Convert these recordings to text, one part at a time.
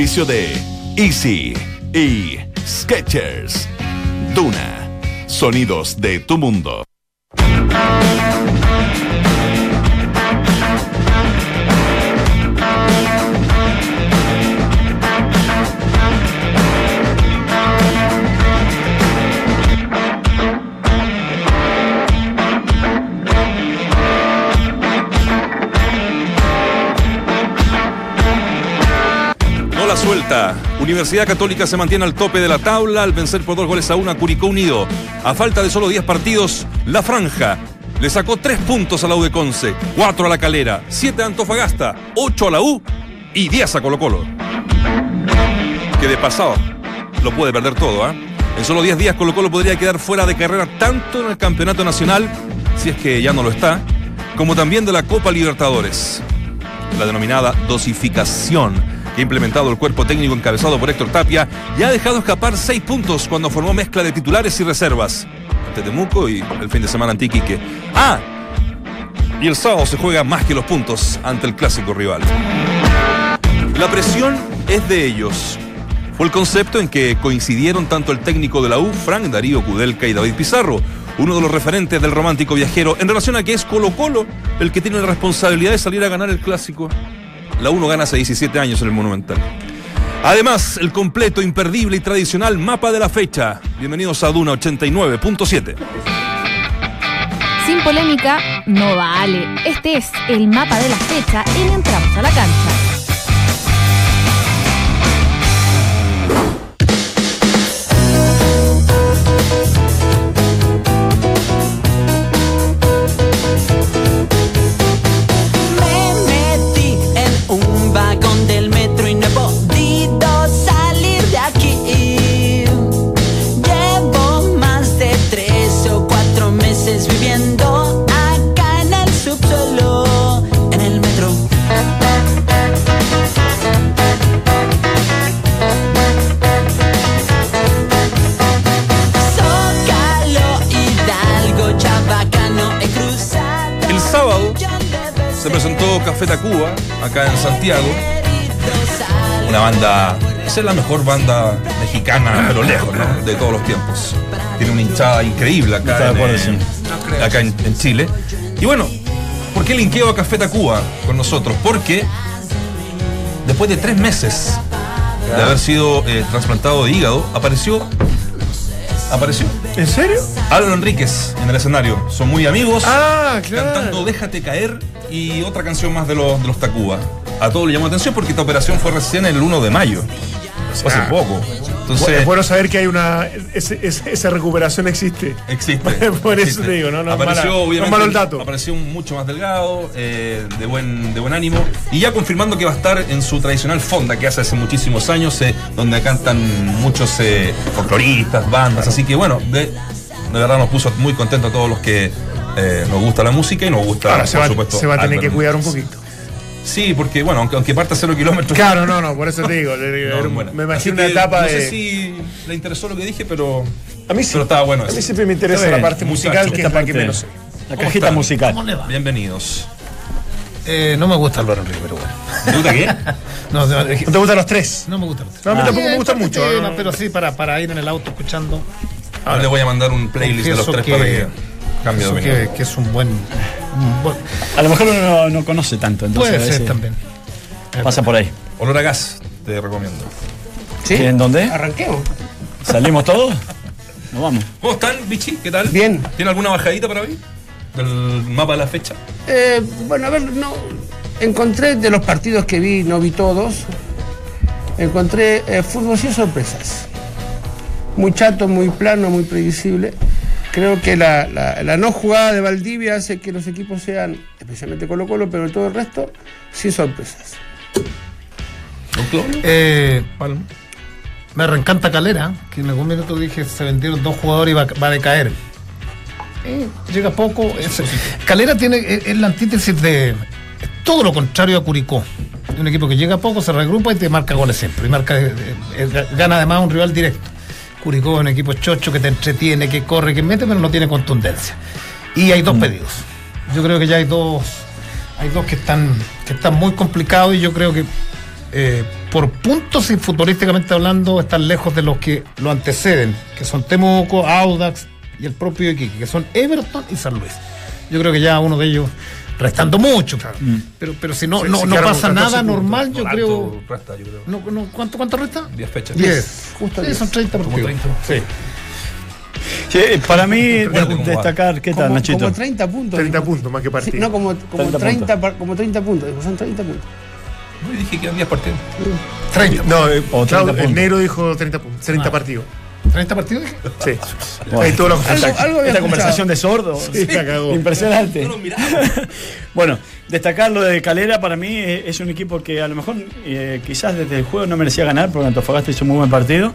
de Easy y Sketchers. Duna. Sonidos de tu mundo. Universidad Católica se mantiene al tope de la tabla al vencer por dos goles a uno a Curicó Unido. A falta de solo 10 partidos, La Franja le sacó 3 puntos a la U de Conce, 4 a la Calera, 7 a Antofagasta, 8 a la U y 10 a Colo Colo. Que de pasado lo puede perder todo, ¿ah? En solo 10 días Colo Colo podría quedar fuera de carrera tanto en el Campeonato Nacional, si es que ya no lo está, como también de la Copa Libertadores. La denominada dosificación que ha implementado el cuerpo técnico encabezado por Héctor Tapia y ha dejado escapar 6 puntos cuando formó mezcla de titulares y reservas. Ante Temuco y el fin de semana ante Iquique. Ah, y el sábado se juega más que los puntos ante el clásico rival. La presión es de ellos. Fue el concepto en que coincidieron tanto el técnico de la U, Frank Darío Kudelka y David Pizarro, uno de los referentes del romántico viajero, en relación a que es Colo Colo el que tiene la responsabilidad de salir a ganar el clásico. La 1 gana hace 17 años en el Monumental. Además, el completo, imperdible y tradicional mapa de la fecha. Bienvenidos a Duna 89.7. Sin polémica, no vale. Este es el mapa de la fecha y entramos a la cancha. Es la mejor banda mexicana, pero lejos, ¿no? De todos los tiempos. Tiene una hinchada increíble acá, en, acuerdo, sí. acá en, en Chile. Y bueno, ¿por qué linkeo a Café Tacuba con nosotros? Porque después de tres meses de haber sido eh, trasplantado de hígado, apareció. Apareció ¿En serio? Álvaro Enríquez en el escenario. Son muy amigos Ah, claro. cantando Déjate caer y otra canción más de los, de los Tacuba. A todos le llamó la atención porque esta operación fue recién el 1 de mayo. Hace poco. Entonces, es bueno saber que hay una. esa recuperación existe. existe. Por eso existe. te digo, no, no apareció, mala- no malo el dato. Apareció mucho más delgado, eh, de, buen, de buen ánimo. Y ya confirmando que va a estar en su tradicional fonda que hace hace muchísimos años, eh, donde cantan muchos eh, folcloristas, bandas. Así que bueno, de, de verdad nos puso muy contentos a todos los que eh, nos gusta la música y nos gusta, Ahora se por va, supuesto, se va a tener que cuidar un poquito. Sí, porque bueno, aunque, aunque parta cero kilómetros. Claro, no, no, por eso te digo. le- No, era un- bueno. me imagino una etapa no de. sé si le interesó lo que dije, pero. A mí sí. Pero estaba bueno A mí siempre me interesa la parte Muchacho, musical, que esta es la que parte. menos sé. La ¿Cómo cajita están? musical. Bienvenidos. Eh, no me gusta Álvaro Enrique, pero bueno. ¿Te gusta qué? No, no, ¿No te gustan los tres? no me gusta. los tres. No, a mí Ah. tampoco me Eh, gusta este mucho. tema, ¿no? Pero sí, para, para ir en el auto escuchando. Ahora le voy a mandar un playlist de los tres que- para que cambie de opinión. que, que es un buen. A lo mejor uno no, no conoce tanto, entonces puede ser también. pasa por ahí. Olor a gas, te recomiendo. ¿Sí? ¿En dónde? Arranquemos. ¿Salimos todos? Nos vamos. ¿Cómo están, Bichi? ¿Qué tal? Bien. ¿Tiene alguna bajadita para hoy? Del mapa de la fecha. Eh, bueno, a ver, no. Encontré de los partidos que vi, no vi todos. Encontré eh, fútbol sin sorpresas. Muy chato, muy plano, muy previsible. Creo que la, la- la no jugada de Valdivia hace que los equipos sean, especialmente Colo Colo, pero todo el resto, sin sorpresas. Eh, me reencanta Calera, que en algún minuto dije se vendieron dos jugadores y va, va a decaer. Eh, llega poco. es- Calera tiene es, es la antítesis de es todo lo contrario a Curicó. Un equipo que llega poco, se regrupa y te marca goles siempre. Y marca, eh, eh, gana además un rival directo. Curicó es un equipo chocho que te entretiene, que corre, que mete, pero no tiene contundencia. Y hay dos pedidos. Yo creo que ya hay dos, hay dos que están, que están muy complicados y yo creo que eh, por puntos y futbolísticamente hablando, están lejos de los que lo anteceden, que son Temuco, Audax y el propio Iquique, que son Everton y San Luis. Yo creo que ya uno de ellos, restando mucho, Mm. pero, pero si no, no, no pasa con 14 nada puntos. normal, yo Alto creo. resta, yo creo. No, no, ¿cuánto, ¿Cuánto resta? 10 fechas. 10. justo Sí, 10. son 30 Como partidos. 30. Sí. Sí, para mí, destacar, ¿qué tal, Como, Nachito? como 30 puntos. 30 dijo. puntos más que Sí, partido. no, como, como 30 30, par- como 30 puntos. dijo, Son 30 puntos. No, dije que eran 10 partidos. 30. No, eh, O 30 Claudio, el puntos. negro dijo 30 puntos, 30 Ah. partidos. 30 partidos. Sí. Bueno. Ahí todo lo Algo, esta, algo Esta conversación de sordos. Sí. Impresionante. bueno, destacar lo de Calera para mí es un equipo que a lo mejor eh, quizás desde el juego no merecía ganar porque Antofagasta hizo un muy buen partido.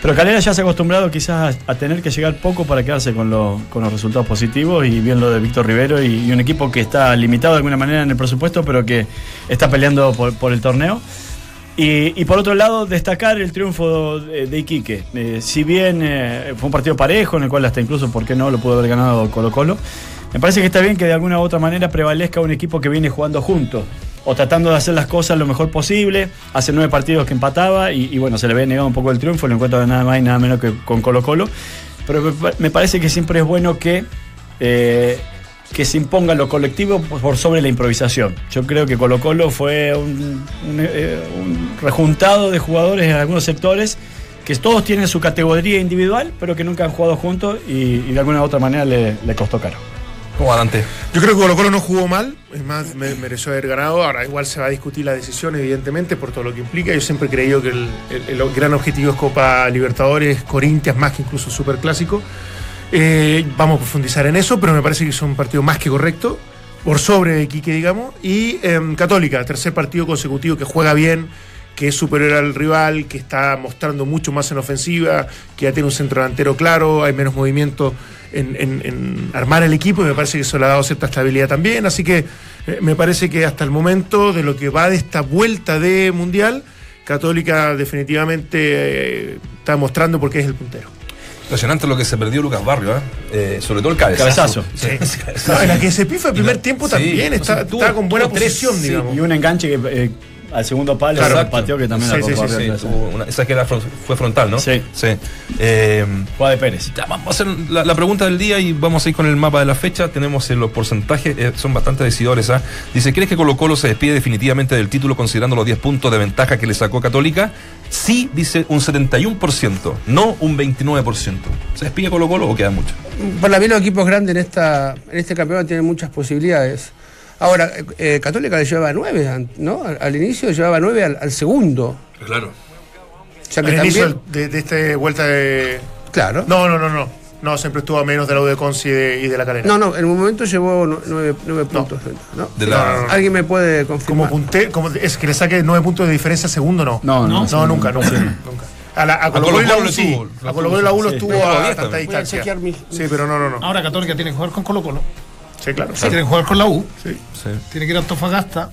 Pero Calera ya se ha acostumbrado quizás a, a tener que llegar poco para quedarse con, lo- con los resultados positivos y bien lo de Víctor Rivero y, y un equipo que está limitado de alguna manera en el presupuesto pero que está peleando por, por el torneo. Y, por otro lado, destacar el triunfo de, Iquique. Eh, si bien eh, fue un partido parejo, en el cual hasta incluso, ¿por qué no?, lo pudo haber ganado Colo Colo. Me parece que está bien que de alguna u otra manera prevalezca un equipo que viene jugando juntos o tratando de hacer las cosas lo mejor posible. Hace nueve partidos que empataba y, bueno, se le ve negado un poco el triunfo, lo encuentro nada más y nada menos que con Colo Colo. Pero me parece que siempre es bueno que, eh, que se imponga lo colectivo por sobre la improvisación. Yo creo que Colo Colo fue un, un, eh, un rejuntado de jugadores en algunos sectores que todos tienen su categoría individual, pero que nunca han jugado juntos y, y de alguna u otra manera le, le costó caro. ¿Cómo va, Dante? Yo creo que Colo Colo no jugó mal, es más, me- mereció haber ganado. Ahora, igual se va a discutir la decisión, evidentemente, por todo lo que implica. Yo siempre he creído que el, el- el gran objetivo es Copa Libertadores, Corintias, más que incluso Super Clásico. Eh, vamos a profundizar en eso, pero me parece que es un partido más que correcto, por sobre Quique, digamos. Y em, Católica, tercer partido consecutivo que juega bien, que es superior al rival, que está mostrando mucho más en ofensiva, que ya tiene un centro delantero claro, hay menos movimiento en, armar el equipo y me parece que eso le ha dado cierta estabilidad también. Así que eh, me parece que hasta el momento de lo que va de esta vuelta de Mundial, Católica definitivamente eh, está mostrando por qué es el puntero. Impresionante lo que se perdió Lucas Barrio, ¿eh? Eh, sobre todo el cabezazo. Cabezazo. Sí. No, en la que se pifa el primer tiempo sí, también, o está, sea, tuvo- está con buena tres, sí, digamos. Y un enganche que eh, al segundo palo Claro. pateó que también Sí, la sí, sí. Sí, una- esa que era fue frontal, ¿no? Sí. Eh, Juega de Pérez. ya, vamos a hacer la, la pregunta del día y vamos a ir con el mapa de la fecha. Tenemos eh, los porcentajes, eh, son bastante decidores. ¿ah? Dice, ¿crees que Colo Colo se despide definitivamente del título considerando los 10 puntos de ventaja que le sacó Católica? Sí, dice un 71%, no un 29%. ¿Se despide Colo Colo o queda mucho? Para mí los equipos grandes en, esta, en este campeonato tienen muchas posibilidades. Ahora, eh, Católica le llevaba nueve, ¿no? Al, al inicio llevaba nueve al, al segundo. Claro. O sea que Al también, inicio de, de esta vuelta de. claro. No, no, no, no. No, siempre estuvo a menos de la U de Conci y de, y de la calera. No, no, en un momento llevó nu- nueve, nueve puntos. ¿no? De la- ¿Alguien me puede Como confirmar? punte, como es que le saque nueve puntos de diferencia segundo, no. No, no. No, nunca, nunca, nunca. A, la, a Colo Colo y la U sí. A Colo Colo y la U lo estuvo a tanta distancia. Sí, pero no, no, no. Ahora Católica tiene que jugar con Colo Colo. Sí, claro. Tiene que jugar con la U. Sí. Sí. Tiene que ir a Antofagasta.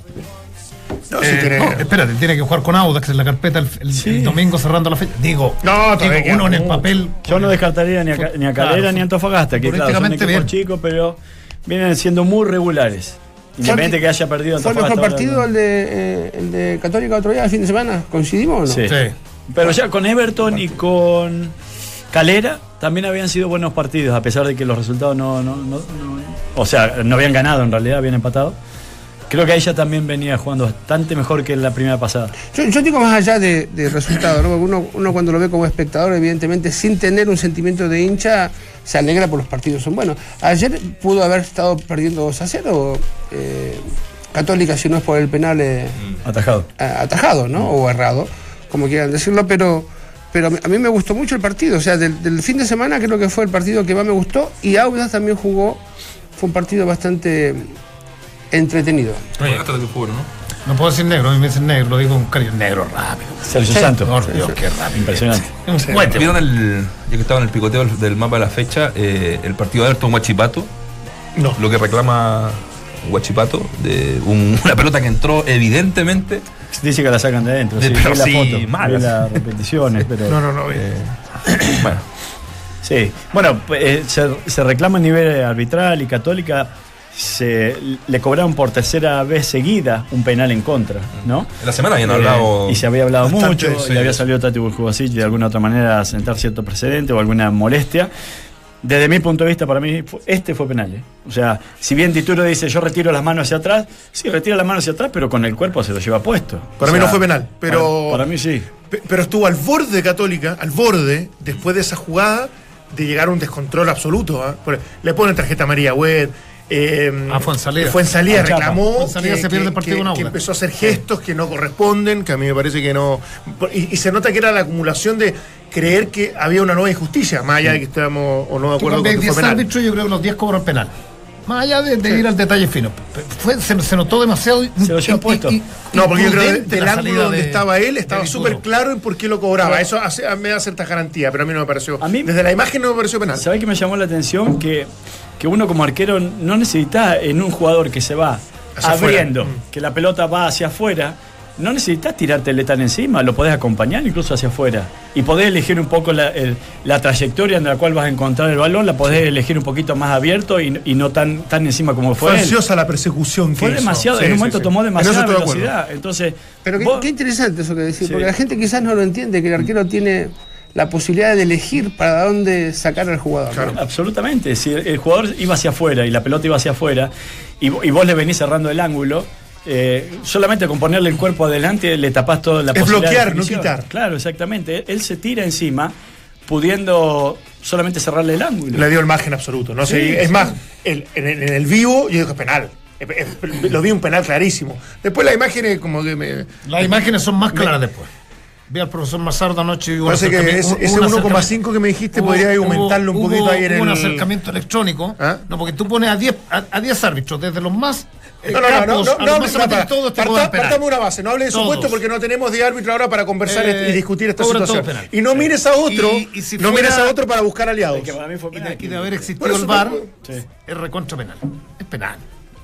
No, si Eh, tiene- no, espérate, tiene que jugar con Audax en la carpeta el, el- el domingo cerrando la fecha. Digo, No, digo, uno en el papel. Yo no descartaría ni a, ni a Calera Claro, ni a Antofagasta, que claro, son equipos bien. chicos, pero vienen siendo muy regulares. Independiente que haya perdido ¿Fue el Antofagasta. mejor partido no. el de, eh, el de Católica otro día, el fin de semana? ¿Coincidimos o no? Sí. Sí. Pero ya con Everton y con Calera también habían sido buenos partidos, a pesar de que los resultados no, no, no- no- O sea, no habían ganado en realidad, habían empatado. Creo que ella también venía jugando bastante mejor que en la primera pasada. Yo, yo digo más allá de, de resultados, ¿no? Porque uno, uno cuando lo ve como espectador, evidentemente, sin tener un sentimiento de hincha, se alegra por los partidos son buenos. Ayer pudo haber estado perdiendo 2 a 0, eh, Católica, si no es por el penal eh, Atajado. a- atajado, ¿no? O errado, como quieran decirlo, pero, pero a mí me gustó mucho el partido. O sea, del, del fin de semana creo que fue el partido que más me gustó y Audas también jugó, fue un partido bastante entretenido. Oye, Hasta del fútbol, ¿no? no puedo decir negro, a mí me dicen negro, lo digo con cariño. Negro rápido. Sergio Santos. Por Dios, qué rápido. Impresionante. Un. ¿Vieron el, ya que estaba en el picoteo del, mapa de la fecha, eh, el partido de Ayrton Huachipato? No. Lo que reclama Huachipato, de un- una pelota que entró evidentemente. Dice que la sacan de adentro. De- Sí, pero vi la sí, foto, vi las repeticiones, pero. No, no, no. eh, bueno, Sí, bueno, eh, se, se reclama a nivel arbitral y católica. se le cobraron por tercera vez seguida un penal en contra, ¿no? En la semana habían Eh, hablado. y se había hablado bastante, mucho, sí. y había salido Tati Burjubasic de alguna otra manera a sentar cierto precedente o alguna molestia. Desde mi punto de vista, para mí, este fue penal. ¿eh? O sea, si bien Tituro dice yo retiro las manos hacia atrás, sí, retira las manos hacia atrás, pero con el cuerpo se lo lleva puesto. Para O mí sea, no fue penal, pero. Para, para mí sí. Pe- Pero estuvo al borde de Católica, al borde, después de esa jugada, de llegar a un descontrol absoluto. ¿ah? Por- Le ponen tarjeta amarilla a Wed. Eh, A Fuenzalía. Fuenzalía A Chapa. reclamó Fuenzalía que, se pierde el partido que- con que empezó a hacer gestos que no corresponden, que a mí me parece que no. Y, y se nota que era la acumulación de creer que había una nueva injusticia, más allá de que estábamos o no de Tú acuerdo cuando con hay que 10 fue penal. árbitros, yo creo que los 10 cobran penal. Más allá de, de ir al detalle fino. Fue- se, se notó demasiado. Se lo lleva puesto. No, porque yo creo que del ángulo donde de- estaba él estaba súper claro en por qué lo cobraba. Eso hace- me da cierta garantía, pero a mí no me pareció. A mí- Desde la imagen no me pareció penal. ¿Sabés qué me llamó la atención? Que, que uno como arquero no necesita en un jugador que se va Hacia abriendo, afuera. Mm. que la pelota va hacia afuera, no necesitas tirártele tan encima, lo podés acompañar incluso hacia afuera. Y podés elegir un poco la, el- la trayectoria en la cual vas a encontrar el balón, la podés elegir un poquito más abierto y, y no tan, tan encima como fue. Fue ansiosa la persecución que Fue hizo. demasiado, Sí, en un sí, momento sí. tomó demasiada velocidad. Entonces, Pero qué, vos- qué interesante eso que decís, Sí. porque la gente quizás no lo entiende, que el arquero tiene la posibilidad de elegir para dónde sacar al jugador. ¿no? Absolutamente. Si el, el jugador iba hacia afuera y la pelota iba hacia afuera y, y vos le venís cerrando el ángulo, eh, solamente con ponerle el cuerpo adelante le tapás toda la Es posibilidad de bloquear, no quitar. Claro, exactamente. Él, se tira encima pudiendo solamente cerrarle el ángulo. Le dio el margen absoluto. No Sí, es sí. más, el- en, el, en el vivo yo digo que es penal. Lo vi un penal clarísimo. Después la imagen es como que me. Las imágenes son más claras después. Vi al profesor Mazardo anoche y hubo un Parece que ese, hubo ese un 1,5 que me dijiste Hubo- podría hubo- aumentarlo un hubo- poquito ahí en hubo el. un acercamiento electrónico. ¿Ah? No, porque tú pones a 10 a, a 10 árbitros, desde los más. Eh, No, no, no, no, no, partamos una base, no hable de supuesto porque no tenemos de árbitro ahora para conversar Eh, y discutir esta situación. Y no mires a otro, Y- y si no mires a otro para buscar aliados. Que para mí fue Y de, penal. y de haber existido eso el VAR, Sí. es recontra penal. Es penal.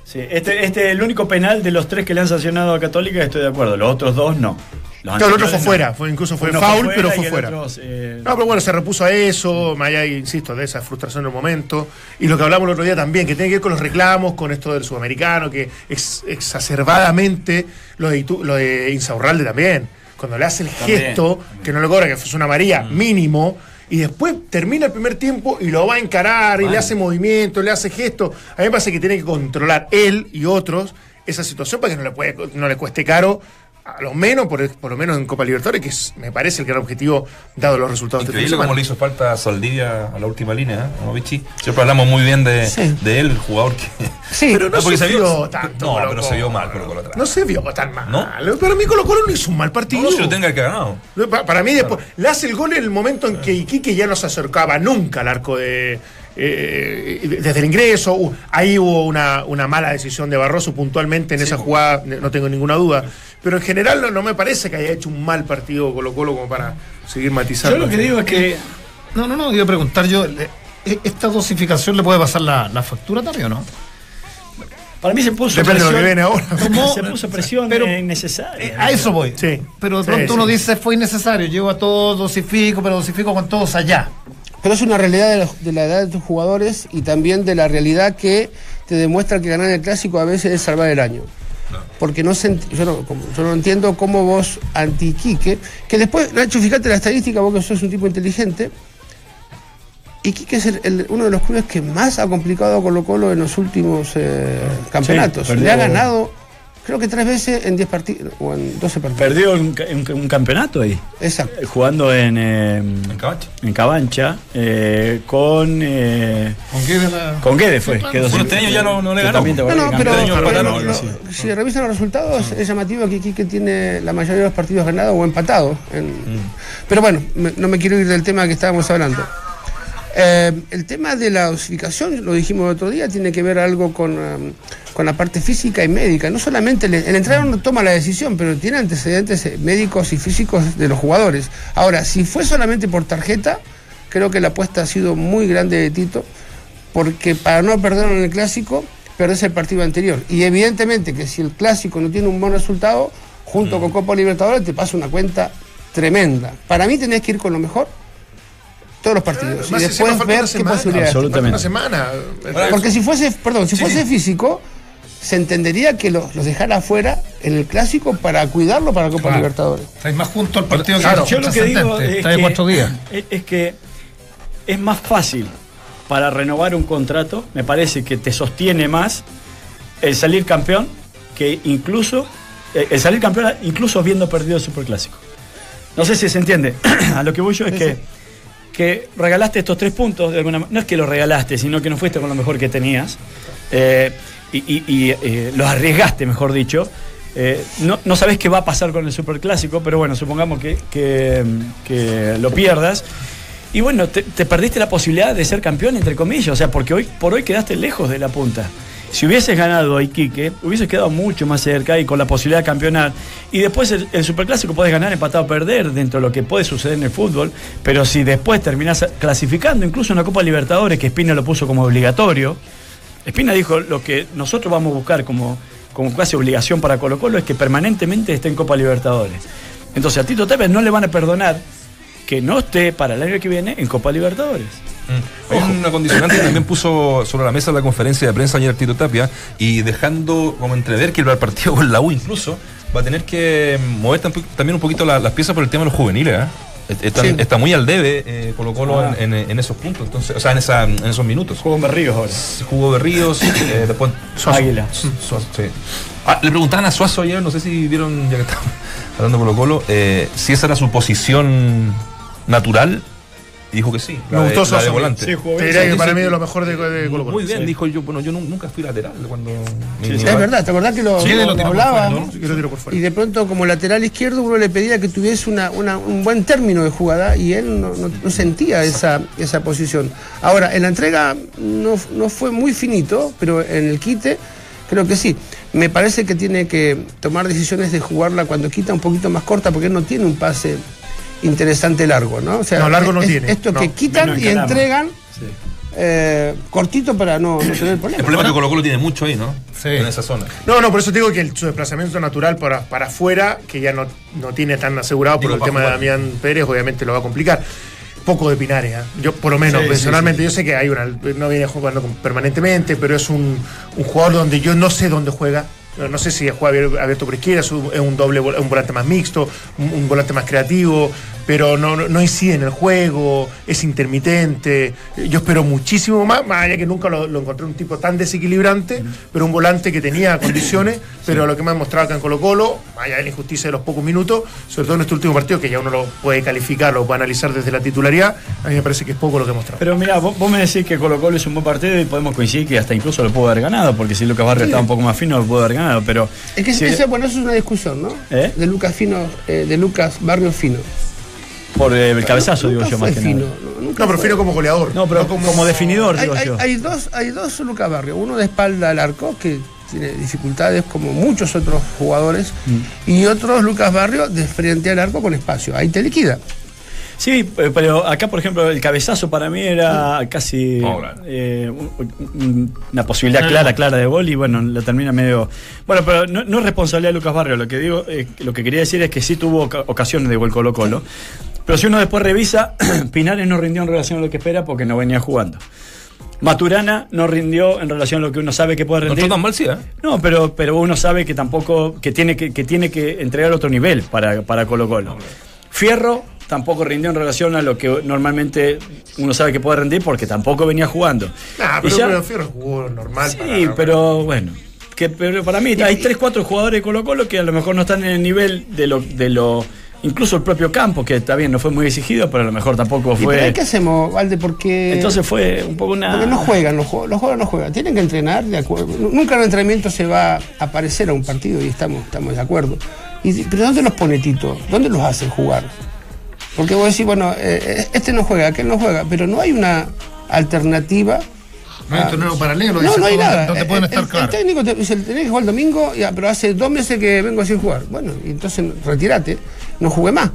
Sí, este, este es el único penal de los tres que le han sancionado a Católica, estoy de acuerdo. Los otros dos no. Los Claro, el otro fue fuera, no. fue, incluso fue foul, pero fue fuera. eh, No, pero bueno, se repuso a eso, más allá, insisto, de esa frustración del momento. Y lo que hablamos el otro día también, que tiene que ver con los reclamos, con esto del sudamericano, que ex- exacerbadamente, lo de, Itu- lo de Insaurralde también. Cuando le hace el También, gesto, que no le cobra, que fue una María mínimo, y después termina el primer tiempo y lo va a encarar y le hace movimiento, le hace gesto. A mí me parece que tiene que controlar él y otros esa situación para que no le, puede, no le cueste caro. A lo menos, por, por lo menos en Copa Libertadores, que es- me parece el gran objetivo, dado los resultados de de Increíble cómo semana. le hizo falta a Saldivia a la última línea, ¿eh? ¿no, Vichy? Siempre hablamos muy bien de, Sí. de él, el jugador que. Sí, Pero no, se se vio tanto. no, Colo pero se vio mal Colo Colo atrás. No se vio tan mal. ¿No? Para mí Colo Colo no hizo un mal partido. No, si lo tenga que haber ganado. Pa- Para mí después, le hace el gol en el momento en que Iquique ya no se acercaba nunca al arco de... eh, desde el ingreso, Uh, ahí hubo una, una mala decisión de Barroso puntualmente en esa jugada, no tengo ninguna duda. Pero en general no, no me parece que haya hecho un mal partido Colo Colo como para seguir matizando. Yo lo que digo es que No, no, no, iba a preguntar yo. eh, ¿Esta dosificación le puede pasar la, la factura también o no? para mí se puso Depende de lo que viene ahora. Tomó- se puso presión pero- innecesaria. Eh, a eso voy. Sí. Pero de Sí, pronto uno sí. dice fue innecesario. Llevo a todos, dosifico, pero dosifico con todos allá. Pero es una realidad de la, de la edad de tus jugadores y también de la realidad que te demuestra que ganar el clásico a veces es salvar el año. Porque no se yo, no, como- yo no entiendo cómo vos anti-Quique, que después, Nacho, fíjate la estadística, vos que sos un tipo inteligente, Iquique es el- el- uno de los clubes que más ha complicado a Colo Colo en los últimos eh, campeonatos. perdió- Le ha ganado, creo que tres veces en 10 partidos, o en 12 partidos. Perdió un, un- un campeonato ahí, Exacto. eh, jugando en, eh, En Cabacha. en Cabancha eh, con, eh, ¿Con qué de la.? con Guedes fue. claro. quedó Bueno, sin- este año ya no- no le ganó. también te No, no, pero, año si revisan los resultados, es llamativo que Quique tiene la mayoría de los partidos ganados o empatados. en- Pero bueno, me- no me quiero ir del tema que estábamos hablando. Eh, el tema de la osificación, lo dijimos el otro día, tiene que ver algo con, um, con la parte física y médica. No solamente el, el entrenador no toma la decisión, pero tiene antecedentes eh, médicos y físicos de los jugadores. Ahora, si fue solamente por tarjeta, creo que la apuesta ha sido muy grande de Tito, porque para no perderlo en el clásico, perdés el partido anterior. Y evidentemente que si el clásico no tiene un buen resultado, junto con Copa Libertadores te pasa una cuenta tremenda. Para mí tenés que ir con lo mejor todos los partidos. Además, y después ver qué posibilidades. Absolutamente. Una semana. Porque si fuese, perdón, si fuese físico, se entendería que los, los dejara afuera en el clásico para cuidarlo para la Copa Claro. Libertadores. Estáis más junto al partido Claro, que Yo lo que digo es Está de que, cuatro días. es- que es más fácil para renovar un contrato, me parece que te sostiene más el salir campeón que incluso eh, el salir campeón incluso habiendo perdido el superclásico. No sé si se entiende. A lo que voy yo es que, que regalaste estos tres puntos de alguna ma- No es que los regalaste, sino que no fuiste con lo mejor que tenías. eh, y y- y, eh, los arriesgaste, mejor dicho. Eh, no, no sabés qué va a pasar con el superclásico, pero bueno, supongamos que, que- que lo pierdas. Y bueno, te, te perdiste la posibilidad de ser campeón, entre comillas, o sea, porque hoy por hoy quedaste lejos de la punta. Si hubieses ganado a Iquique, hubieses quedado mucho más cerca y con la posibilidad de campeonar. Y después el, superclásico podés ganar empatado o perder dentro de lo que puede suceder en el fútbol. Pero si después terminás clasificando, incluso una Copa Libertadores, que Espina lo puso como obligatorio, Espina dijo lo que nosotros vamos a buscar como, como casi obligación para Colo Colo es que permanentemente esté en Copa Libertadores. Entonces a Tito Tevez no le van a perdonar que no esté para el año que viene en Copa Libertadores. Hay una condicionante que también puso sobre la mesa la conferencia de prensa ayer Tito Tapia y dejando como entrever que el partido con la U incluso va a tener que mover también un poquito la- las piezas por el tema de los juveniles. ¿eh? Está, Sí. está muy al debe eh, Colo Colo Ah. en, en- en esos puntos, entonces, o sea, en, esa- en esos minutos. En Berríos ahora. Jugó Berríos, eh, después Águila. Suazo, sí. Ah, le preguntaban a Suazo ayer, no sé si vieron, ya que estamos hablando de Colo Colo, eh, si esa era su posición natural. Dijo que sí. Me la de- gustó la de volante. Sí, jugó Te bien. diría que Sí, para sí. mí es lo mejor de, de Colo Colo. Muy bien, Sí. dijo yo, bueno, yo nu- nunca fui lateral cuando... mi- mi- Es verdad, ¿te acordás que lo, Sí, lo- lo lo tiró por fuera, hablábamos? ¿no? Yo lo tiro por fuera. Y de pronto, como lateral izquierdo, uno le pedía que tuviese una, una- un buen término de jugada y él no, no- no sentía esa, esa posición. Ahora, en la entrega no, no fue muy finito, pero en el quite creo que sí. Me parece que tiene que tomar decisiones de jugarla cuando quita un poquito más corta, porque él no tiene un pase interesante largo, ¿no? O sea, No, largo no es- tiene, Esto no. que quitan y entregan Sí. eh, cortito para no, no tener El problemas. problema es que Colo Colo tiene mucho ahí, ¿no? Sí. En esa zona. No, no, por eso te digo que el, su desplazamiento natural para, para afuera, que ya no, no tiene tan asegurado por el tema de. Damián Pérez, obviamente lo va a complicar. Poco de Pinares, ¿eh? yo por lo menos Sí, sí, personalmente, yo sé que hay una, no viene jugando permanentemente, pero es un, un jugador donde yo no sé dónde juega. No sé si juega abier- abierto por izquierda, es un, es doble, vol- un volante más mixto, un, un volante más creativo, pero no, no, no incide en el juego, es intermitente. Yo espero muchísimo más, más allá que nunca lo, lo encontré un tipo tan desequilibrante, pero un volante que tenía condiciones, pero lo que me ha mostrado acá en Colo Colo, más allá de la injusticia de los pocos minutos, sobre todo en este último partido, que ya uno lo puede calificar, lo puede analizar desde la titularidad, a mí me parece que es poco lo que ha mostrado. Pero mira, vos, vos me decís que Colo Colo es un buen partido y podemos coincidir que hasta incluso lo pudo haber ganado, porque si Lucas Barrio estaba un poco más fino, lo pudo haber ganado, pero... Es que si- ese- bueno, eso es una discusión, ¿no? ¿Eh? De Lucas Fino, eh, de Lucas Barrio Fino. Por eh, el cabezazo, digo yo, más que fino, nada. no, prefiero como goleador. No, pero como, definidor, Hay, digo hay- yo. hay dos, hay dos Lucas Barrio, uno de espalda al arco, que tiene dificultades como muchos otros jugadores, Mm. y otro Lucas Barrio de frente al arco con espacio. Ahí te liquida. Sí, eh, pero acá, por ejemplo, el cabezazo para mí era casi Oh, claro. eh, un- un- una posibilidad clara, clara de gol y bueno, la termina medio... Bueno, pero no, no es responsabilidad de Lucas Barrio, lo que digo, eh, lo que quería decir es que sí tuvo oca- ocasiones de gol Colo Colo, pero si uno después revisa, Pinares no rindió en relación a lo que espera porque no venía jugando. Maturana no rindió en relación a lo que uno sabe que puede No rendir. está tan mal, sí, ¿eh? No, pero, pero uno sabe que tampoco, que tiene que, que tiene que entregar otro nivel para, para Colo Colo. Fierro tampoco rindió en relación a lo que normalmente uno sabe que puede rendir porque tampoco venía jugando. Ah, pero, ya- pero Fierro jugó normal. sí, para- pero bueno. Que, pero para mí hay tres, cuatro jugadores de Colo Colo que a lo mejor no están en el nivel de lo, de lo incluso el propio campo, que está bien, no fue muy exigido, pero a lo mejor tampoco ¿Y pero fue. ¿Qué hacemos, Valde? Porque, Entonces fue un poco una. porque no juegan, los, jugadores- los jugadores no juegan. Tienen que entrenar, de acuerdo. Nunca en un entrenamiento se va a aparecer a un partido y estamos, estamos de acuerdo. Y, pero ¿dónde los pone Tito? ¿Dónde los hace jugar? Porque vos decís, bueno, eh, este no juega, aquel no juega, pero no hay una alternativa. No hay un torneo paralelo, No, dices no hay nada. donde El- pueden el, estar el claros. técnico te dice, tenés que jugar el domingo, ya, pero hace dos meses que vengo sin jugar. Bueno, y entonces retírate, no jugué más.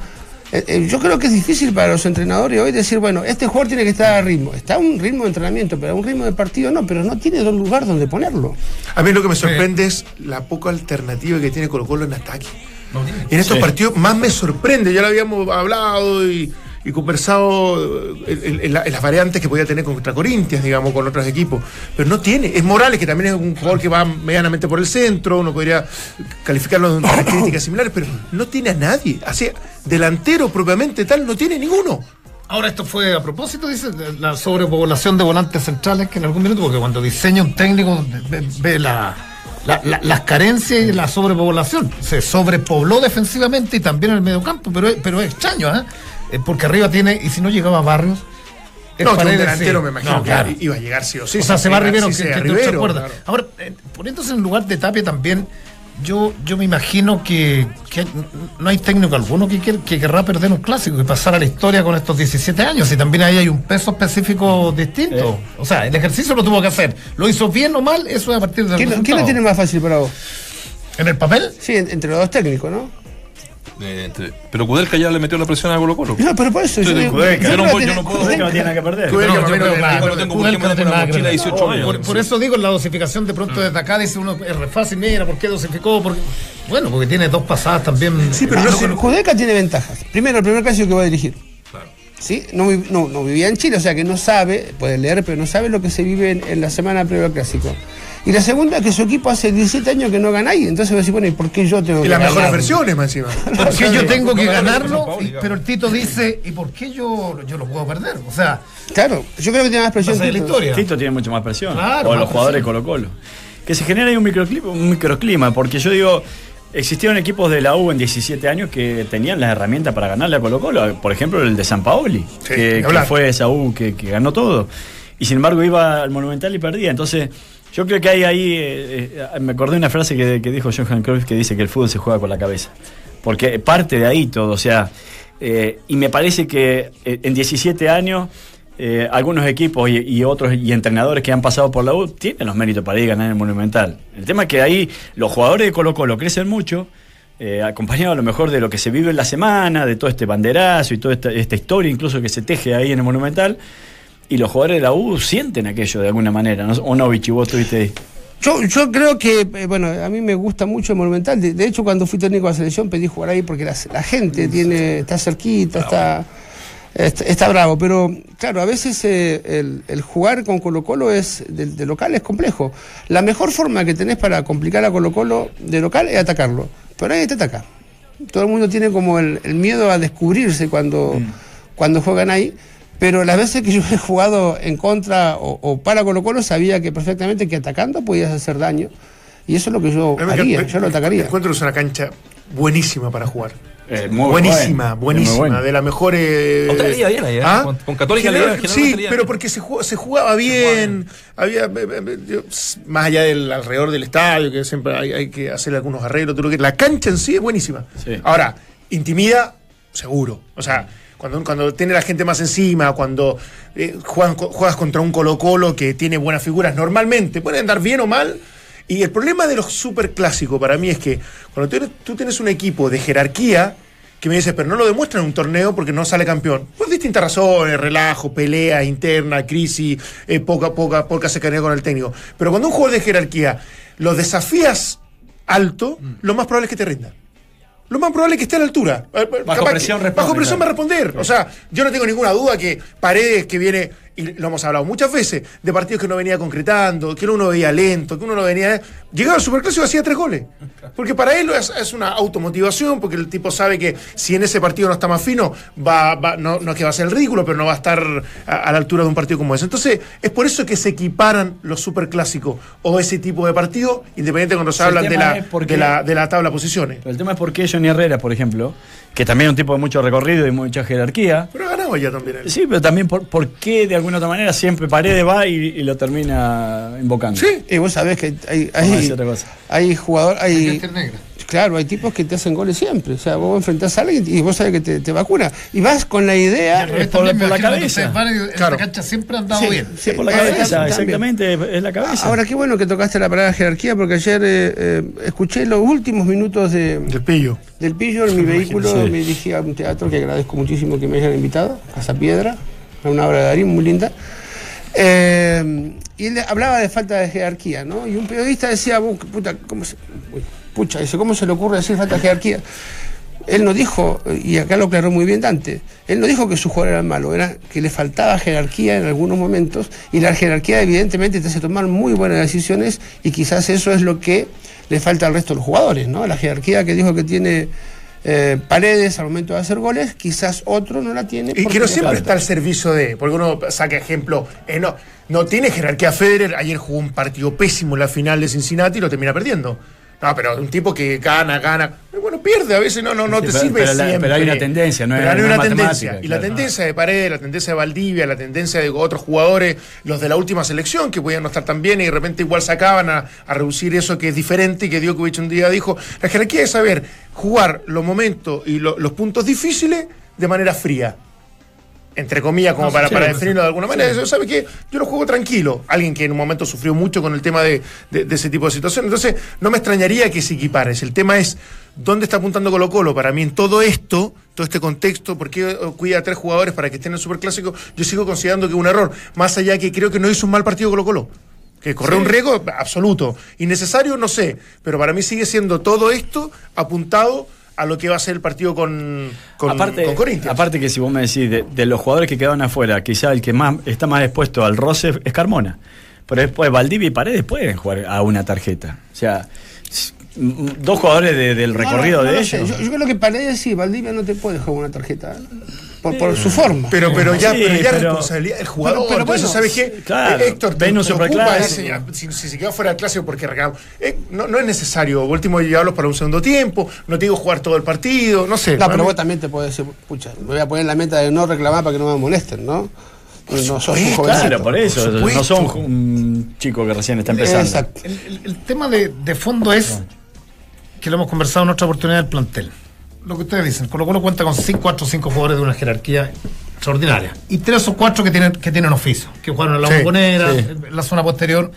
Eh, eh, yo creo que es difícil para los entrenadores hoy decir, bueno, este jugador tiene que estar a ritmo. Está a un ritmo de entrenamiento, pero a un ritmo de partido no, pero no tiene un lugar donde ponerlo. A mí lo que me sorprende es la poca alternativa que tiene Colo Colo en ataque. No. Y en estos Sí. partidos más me sorprende, ya lo habíamos hablado y, y conversado eh, en, en la- en las variantes que podía tener contra Corintias, digamos, con otros equipos. Pero no tiene. Es Morales, que también es un jugador que va medianamente por el centro, uno podría calificarlo de características similares, pero no tiene a nadie. Así, delantero propiamente tal, no tiene ninguno. Ahora esto fue a propósito, dice, de la sobrepoblación de volantes centrales, que en algún minuto, porque cuando diseña un técnico ve, ve la, la- la- las carencias y la sobrepoblación. Se sobrepobló defensivamente y también en el mediocampo, pero, es- pero es extraño, ¿eh? Eh, Porque arriba tiene, y si no llegaba a Barrios, No, que un delantero sí. me imagino No, que claro. iba a llegar sí o sí. o sea, se va Rivero, si que, que no se Rivero, acuerda. claro. Ahora, eh, poniéndose en lugar de Tapia también, yo, yo me imagino que, que no hay técnico alguno que, quier- que querrá perder un clásico y pasar a la historia con estos 17 años. Y también ahí hay un peso específico distinto. O sea, el ejercicio lo tuvo que hacer. Lo hizo bien o mal, eso es a partir del ¿Quién, quién lo tiene más fácil para vos? ¿En el papel? Sí, en- entre los dos técnicos, ¿no? Eh, entre- pero Kudelka ya le metió la presión a Colo Colo. No, pero por eso. Yo yo- Kudelka, no puedo- yo tiene- no puedo- Kudelka no tiene nada que perder. Kudelka No, yo no tengo por qué Kudelka no ponerme tiene una nada que mochila de ver. 18 años. Por, por eso digo, en la dosificación de pronto desde acá dice uno, es re fácil, mira, ¿por qué dosificó? Porque, bueno, porque tiene dos pasadas también. Sí, pero no Judeca tiene ventajas. Primero, el primer clásico que va a dirigir. ¿Sí? No, no, no vivía en Chile, o sea que no sabe, puede leer, pero no sabe lo que se vive en, en la semana previa al clásico. Y la segunda, que su equipo hace 17 años que no gana ahí. Entonces a decir, bueno, ¿y por qué yo tengo Y que las mejores ganar? versiones, más encima. ¿Por qué yo tengo que ganarlo? Y- pero el Tito dice, ¿y por qué yo, yo lo puedo perder? O sea, Claro, yo creo que tiene más presión. de la Tito. historia. Tito tiene mucho más presión. Claro, o más los jugadores de Colo Colo. Que se genera ahí un microclima, un microclima, porque yo digo, existieron equipos de la U en 17 años que tenían las herramientas para ganarle a Colo Colo. Por ejemplo, el de San Paoli, Sí, que, que fue esa U que, que ganó todo. Y sin embargo iba al Monumental y perdía. Entonces, yo creo que hay ahí, eh, eh, me acordé de una frase que, dijo Johan Cruyff que dice que el fútbol se juega con la cabeza. Porque parte de ahí todo, o sea, eh, y me parece que en 17 años algunos equipos y, otros y entrenadores que han pasado por la U tienen los méritos para ir a ganar el Monumental. El tema es que ahí los jugadores de Colo Colo crecen mucho, eh, a lo mejor de lo que se vive en la semana, de todo este banderazo y toda esta historia incluso que se teje ahí en el Monumental. Y los jugadores de la U sienten aquello de alguna manera, ¿no? ¿O no, Vichy? Vos estuviste ahí. Yo, yo creo que, eh, bueno, a mí me gusta mucho el Monumental. De, de hecho, cuando fui técnico de la selección pedí jugar ahí porque la, la gente tiene, está cerquita, está, está, está bravo. Pero, claro, a veces eh, el, el jugar con Colo Colo es, de, de local es complejo. La mejor forma que tenés para complicar a Colo Colo de local es atacarlo. Pero ahí te ataca. Todo el mundo tiene como el, el miedo a descubrirse cuando, cuando juegan ahí. Pero las veces que yo he jugado en contra o, o para Colo Colo sabía que perfectamente que atacando podías hacer daño. Y eso es lo que yo haría, yo lo atacaría. Encuentro es una cancha buenísima para jugar. Eh, muy buenísima, buenísima, muy bueno. de las mejores. A usted le iba bien ahí, ¿eh? ¿Ah? Con- con Católica General- Sí, pero bien. porque se jugaba, se jugaba bien, había eh, eh, yo, más allá del alrededor del estadio, que siempre hay, hay que hacer algunos arreglos, todo lo que la cancha en sí es buenísima. Sí. Ahora, intimida, seguro. O sea, cuando, cuando tiene la gente más encima, cuando eh, juegas contra un Colo Colo que tiene buenas figuras, normalmente pueden andar bien o mal. Y el problema de los superclásicos para mí es que cuando tú, tienes un equipo de jerarquía, que me dices, pero no lo demuestran en un torneo porque no sale campeón. Por distintas razones, relajo, pelea interna, crisis, eh, poca, poca, poca cercanía con el técnico. Pero cuando un jugador de jerarquía lo desafías alto, lo más probable es que te rinda. Lo más probable es que esté a la altura. Capaz que- presión responde, Bajo presión va a claro. responder. O sea, yo no tengo ninguna duda que Paredes, que viene, y lo hemos hablado muchas veces, de partidos que no venía concretando, que uno veía lento, que uno no venía. Llegaba al Superclásico y hacía tres goles. Porque para él es, es una automotivación, porque el tipo sabe que si en ese partido no está más fino, va, va- no, no es que va a ser el ridículo, pero no va a estar a, a la altura de un partido como ese. Entonces, es por eso que se equiparan los superclásicos o ese tipo de partido, independiente cuando se hablan de la, es porque- de, la, de la tabla de posiciones. Pero el tema es por qué Johnny Herrera, por ejemplo, que también es un tipo de mucho recorrido y mucha jerarquía. Pero ganaba ya también él. Sí, pero también por, por qué de alguna otra manera siempre Paredes va y, y lo termina invocando. Sí. Y vos sabés que hay, Vamos a hay, decir otra cosa. hay jugadores, hay, Gente negra. Claro, hay tipos que te hacen goles siempre. O sea, vos enfrentás a alguien y vos sabés que te, te vacuna. Y vas con la idea. Revés es por por la cabeza. en Claro. la cancha siempre han dado Sí, bien. sí, por la eh, cabeza, exactamente, es la cabeza. Ahora, qué bueno que tocaste la palabra jerarquía, porque ayer eh, eh, escuché los últimos minutos de, Del pillo. del pillo en mi vehículo. sí. Me dirigí a un teatro que agradezco muchísimo que me hayan invitado, Casa Piedra, a una obra de Darín muy linda. Eh, y él hablaba de falta de jerarquía, ¿no? Y un periodista decía, "Vos, puta, ¿cómo se, uy, pucha, dice, ¿cómo se le ocurre decir falta de jerarquía? Él no dijo, y acá lo aclaró muy bien Dante, él no dijo que su jugador era malo, era que le faltaba jerarquía en algunos momentos y la jerarquía evidentemente te hace tomar muy buenas decisiones y quizás eso es lo que le falta al resto de los jugadores, ¿no? La jerarquía que dijo que tiene eh, Paredes al momento de hacer goles, quizás otro no la tiene. Y que no siempre falta. está al servicio de. Porque uno saca ejemplo. eh, no, no tiene jerarquía Federer. Ayer jugó un partido pésimo en la final de Cincinnati y lo termina perdiendo. No, pero un tipo que gana, gana. eh, Bueno, pierde, a veces no, no, no Sí, te pero- sirve pero la- siempre. pero hay una tendencia, no Pero hay no una tendencia. Y la tendencia de Paredes, la tendencia de Valdivia, la tendencia de otros jugadores, los de la última selección, que podían no estar tan bien y de repente igual sacaban a, a reducir eso que es diferente y que Djokovic un día dijo. La jerarquía es saber jugar los momentos y lo- los puntos difíciles de manera fría entre comillas, como No, para, sí, para sí. definirlo de alguna manera. Sí. Eso, ¿Sabe qué? Yo lo juego tranquilo. Alguien que en un momento sufrió mucho con el tema de, de- de ese tipo de situaciones. Entonces, no me extrañaría que se equipares. El tema es, ¿dónde está apuntando Colo Colo? Para mí, en todo esto, todo este contexto, ¿por qué cuida a tres jugadores para que estén en el Superclásico? Yo sigo considerando que es un error. Más allá que creo que no hizo un mal partido Colo Colo. Que corrió un riesgo absoluto. Innecesario, no sé. Pero para mí sigue siendo todo esto apuntado a lo que va a ser el partido con, con, aparte, con Corinthians. aparte que si vos me decís de, de los jugadores que quedaron afuera, quizá el que más está más expuesto al roce es Carmona. Pero después Valdivia y Paredes pueden jugar a una tarjeta. O sea, dos jugadores de- del recorrido no, no de lo ellos. yo creo que Paredes sí, Valdivia no te puede jugar una tarjeta. Por, por su forma. Pero, pero ya, Sí, pero ya pero- responsabilidad del jugador. pero- pero bueno, ¿sabes qué? claro, Eh, Héctor, te preocupa superclásico. ese- si, si se quedó fuera del clásico porque. Eh, no, no es necesario. Último, llevarlos para un segundo tiempo. No te digo jugar todo el partido. No sé. No, pero vos también te puedes decir, pucha, me voy a poner la meta de no reclamar para que no me molesten, ¿no? No jovencito. Claro, por eso. Por no son un chico que recién está empezando. Exacto. El, el- el tema de, de fondo es que lo hemos conversado en otra oportunidad del plantel. Lo que ustedes dicen, Colo Colo cuenta con 5, 4 o 5 jugadores de una jerarquía extraordinaria. Y tres o cuatro que tienen, que tienen oficio, que jugaron en la Sí, bombonera, sí. en la zona posterior.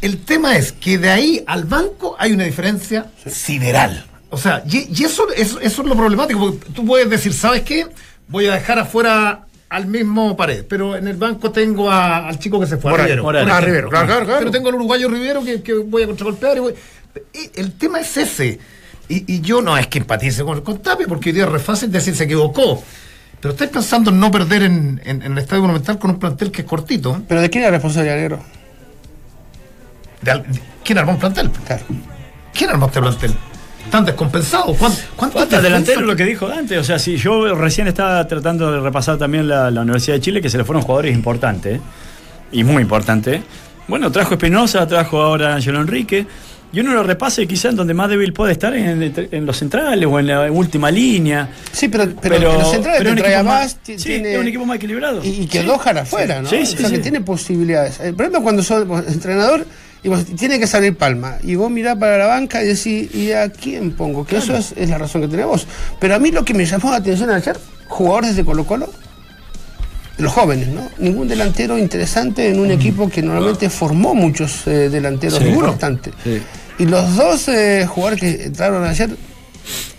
El tema es que de ahí al banco hay una diferencia sideral. O sea, y, y eso, eso, eso es lo problemático, porque tú puedes decir, ¿sabes qué? Voy a dejar afuera al mismo pared, pero en el banco tengo a- al chico que se fue, a Rivero. Morales. por Ah. Rivero, claro, claro, claro. Pero tengo al uruguayo Rivero que, que voy a contragolpear. Y voy- el tema es ese. Y, y yo no es que empatice con, con Tapia, porque hoy día es re fácil decir se equivocó. Pero estáis pensando en no perder en, en- en el Estadio Monumental con un plantel que es cortito. Pero ¿de quién es la responsabilidad, negro? ¿Quién armó un plantel? Claro. ¿Quién armó este plantel? ¿Están descompensados? ¿Cuán- ¿Cuántos Falta delantero lo que dijo antes. O sea, si yo recién estaba tratando de repasar también la, la Universidad de Chile, que se le fueron jugadores importantes, y muy importantes. Bueno, trajo Espinosa, trajo ahora Angelo Enrique. Y uno lo repasa y quizás donde más débil puede estar en, en los centrales o en la última línea. Sí, pero, pero, en los centrales pero te un más, sí, tiene- es un equipo más equilibrado. Y, y quedó Sí. Jara afuera, ¿no? Sí, sí, o sea, que tiene posibilidades. El problema es cuando sos entrenador y vos, tiene que salir Palma. Y vos mirás para la banca y decís, ¿y a quién pongo? Que eso es, es la razón que tenés vos. Pero a mí lo que me llamó la atención ayer, jugadores de Colo Colo, los jóvenes, ¿no? Ningún delantero interesante en un equipo que normalmente formó muchos eh, delanteros Sí. importantes. Sí. Y los dos eh, jugadores que entraron ayer,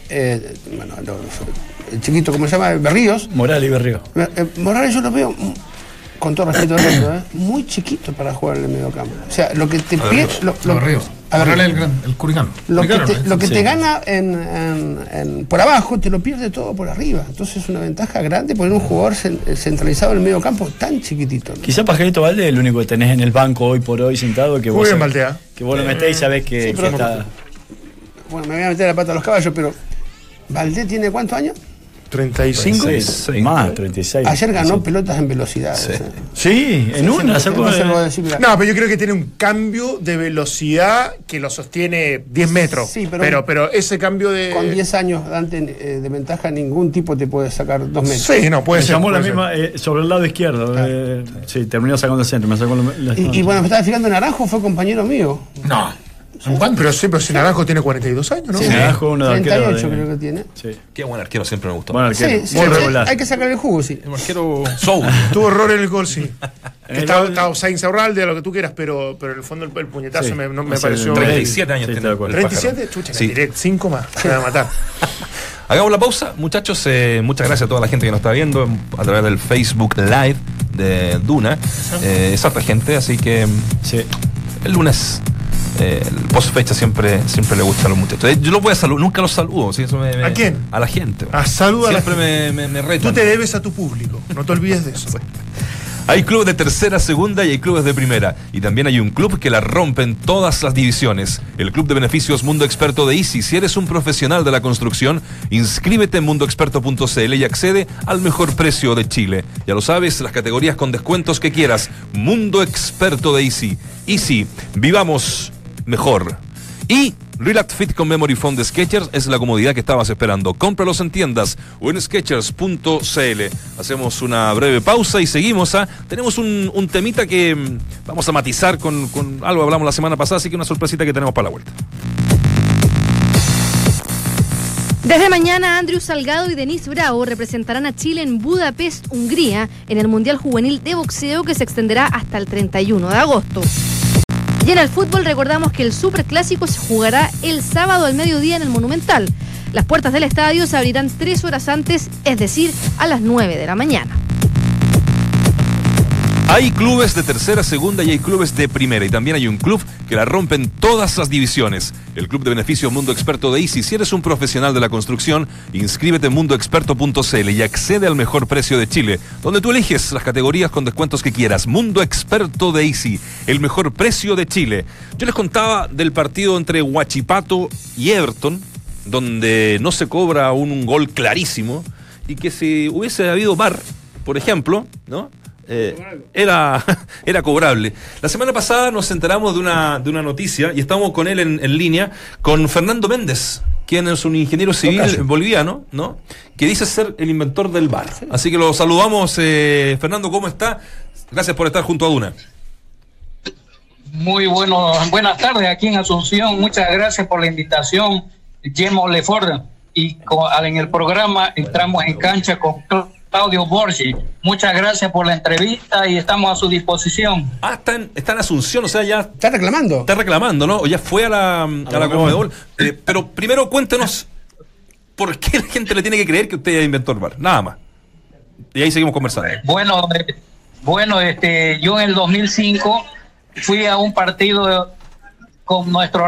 eh, bueno, los- el chiquito, ¿cómo se llama? Berríos, Morales y Berrío. eh, Morales yo lo veo, mm, con todo respeto muy chiquito para jugar en el medio campo. O sea, lo que te pide... Lo, lo- Los Ríos. a ver, Morales el, gran- el curicano. lo que te, ¿no? lo que Sí. te gana en, en- en- por abajo, te lo pierde todo por arriba. Entonces es una ventaja grande poner un jugador cen- centralizado en el medio campo tan chiquitito. ¿no? Quizá Pajarito Valde es el único que tenés en el banco hoy por hoy sentado que Muy vos, bien, Valdea. que vos lo metés y sabés que, Sí, que pero- está. Bueno, me voy a meter la pata a los caballos, pero ¿Valdés tiene cuántos años? 35. Sí, Sí. Más, 36. Ayer ganó Sí. pelotas en velocidad. Sí. o sea. Sí, en una sacó. No se eh, mira. No, pero yo creo que tiene un cambio de velocidad que lo sostiene 10 metros. Sí, pero- pero, pero, ese cambio de. Con 10 años Dante, eh, de ventaja, ningún tipo te puede sacar dos metros. Sí, no, puede me ser. llamó la puede ser. misma eh, sobre el lado izquierdo. eh, sí, terminó sacando el centro. Me sacó la- la- Y, y bueno, me estaba fijando, Naranjo fue compañero mío. No. Pero sí, pero si Naranjo tiene 42 años, ¿no? Sí, Naranjo, uno de arquero 38 de- creo que tiene. Sí. Qué buen arquero, siempre me gustó. Bueno, Sí, arquero. sí, muy sí, regular. hay que sacar el jugo, sí. El arquero Soul. Tuvo error en el gol, sí. Que Estaba Sainz Aurralde, lo que tú quieras, pero, pero en el fondo el, el puñetazo Sí, me, no, me pareció. 37 años Sí, tiene estoy de acuerdo. el 37, pájaro. chucha, Sí. tiré 5 más. Me va a matar. Hagamos la pausa, muchachos. eh, muchas gracias a toda la gente que nos está viendo a través del Facebook Live de Duna. Eh, es harta gente, así que Sí. el lunes eh, el post fecha siempre, siempre le gusta a los muchachos. Eh, Yo los voy a saludar, nunca los saludo. ¿sí? Eso me- me- ¿A quién? A la gente. A saluda a la Siempre me, me, retan. Tú te debes a tu público, no te olvides de eso. Hay clubes de tercera, segunda y hay clubes de primera. Y también hay un club que la rompe en todas las divisiones. El Club de Beneficios Mundo Experto de Easy. Si eres un profesional de la construcción, inscríbete en mundoexperto.cl y accede al mejor precio de Chile. Ya lo sabes, las categorías con descuentos que quieras. Mundo Experto de Easy. Easy, vivamos mejor. Y Relax Fit con Memory Foam de Skechers es la comodidad que estabas esperando. Cómpralos en tiendas o en sketchers.cl. Hacemos una breve pausa y seguimos. ¿ah? Tenemos un, temita que mm, vamos a matizar con, algo hablamos la semana pasada, así que una sorpresita que tenemos para la vuelta. Desde mañana, Andrew Salgado y Denise Bravo representarán a Chile en Budapest, Hungría, en el Mundial Juvenil de Boxeo que se extenderá hasta el 31 de agosto. Y en el fútbol recordamos que el Superclásico se jugará el sábado al mediodía en el Monumental. Las puertas del estadio se abrirán tres horas antes, es decir, a las 9 de la mañana. Hay clubes de tercera, segunda y hay clubes de primera. Y también hay un club que la rompe en todas las divisiones. El Club de Beneficio Mundo Experto de Easy. Si eres un profesional de la construcción, inscríbete en mundoexperto.cl y accede al mejor precio de Chile, donde tú eliges las categorías con descuentos que quieras. Mundo Experto de Easy, el mejor precio de Chile. Yo les contaba del partido entre Huachipato y Everton, donde no se cobra un, un gol clarísimo y que si hubiese habido VAR, por ejemplo, ¿no? Eh, era, era cobrable. La semana pasada nos enteramos de una, de una noticia y estamos con él en, en línea, con Fernando Méndez, quien es un ingeniero civil Tocayo. boliviano, ¿no? Que dice ser el inventor del bar. Así que lo saludamos. eh, Fernando, ¿cómo está? Gracias por estar junto a Duna. Muy bueno, buenas tardes aquí en Asunción. Muchas gracias por la invitación, Gemo Lefort. Y en el programa entramos en cancha con Claudio Borgi. Muchas gracias por la entrevista y estamos a su disposición. Ah, está en, está en Asunción, o sea, ya Está reclamando. está reclamando, ¿no? O ya fue a la, a la. Eh, pero primero cuéntenos por qué la gente le tiene que creer que usted inventó el bar. Nada más. Y ahí seguimos conversando. Bueno, eh, bueno, este, yo en el 2005 fui a un partido con nuestro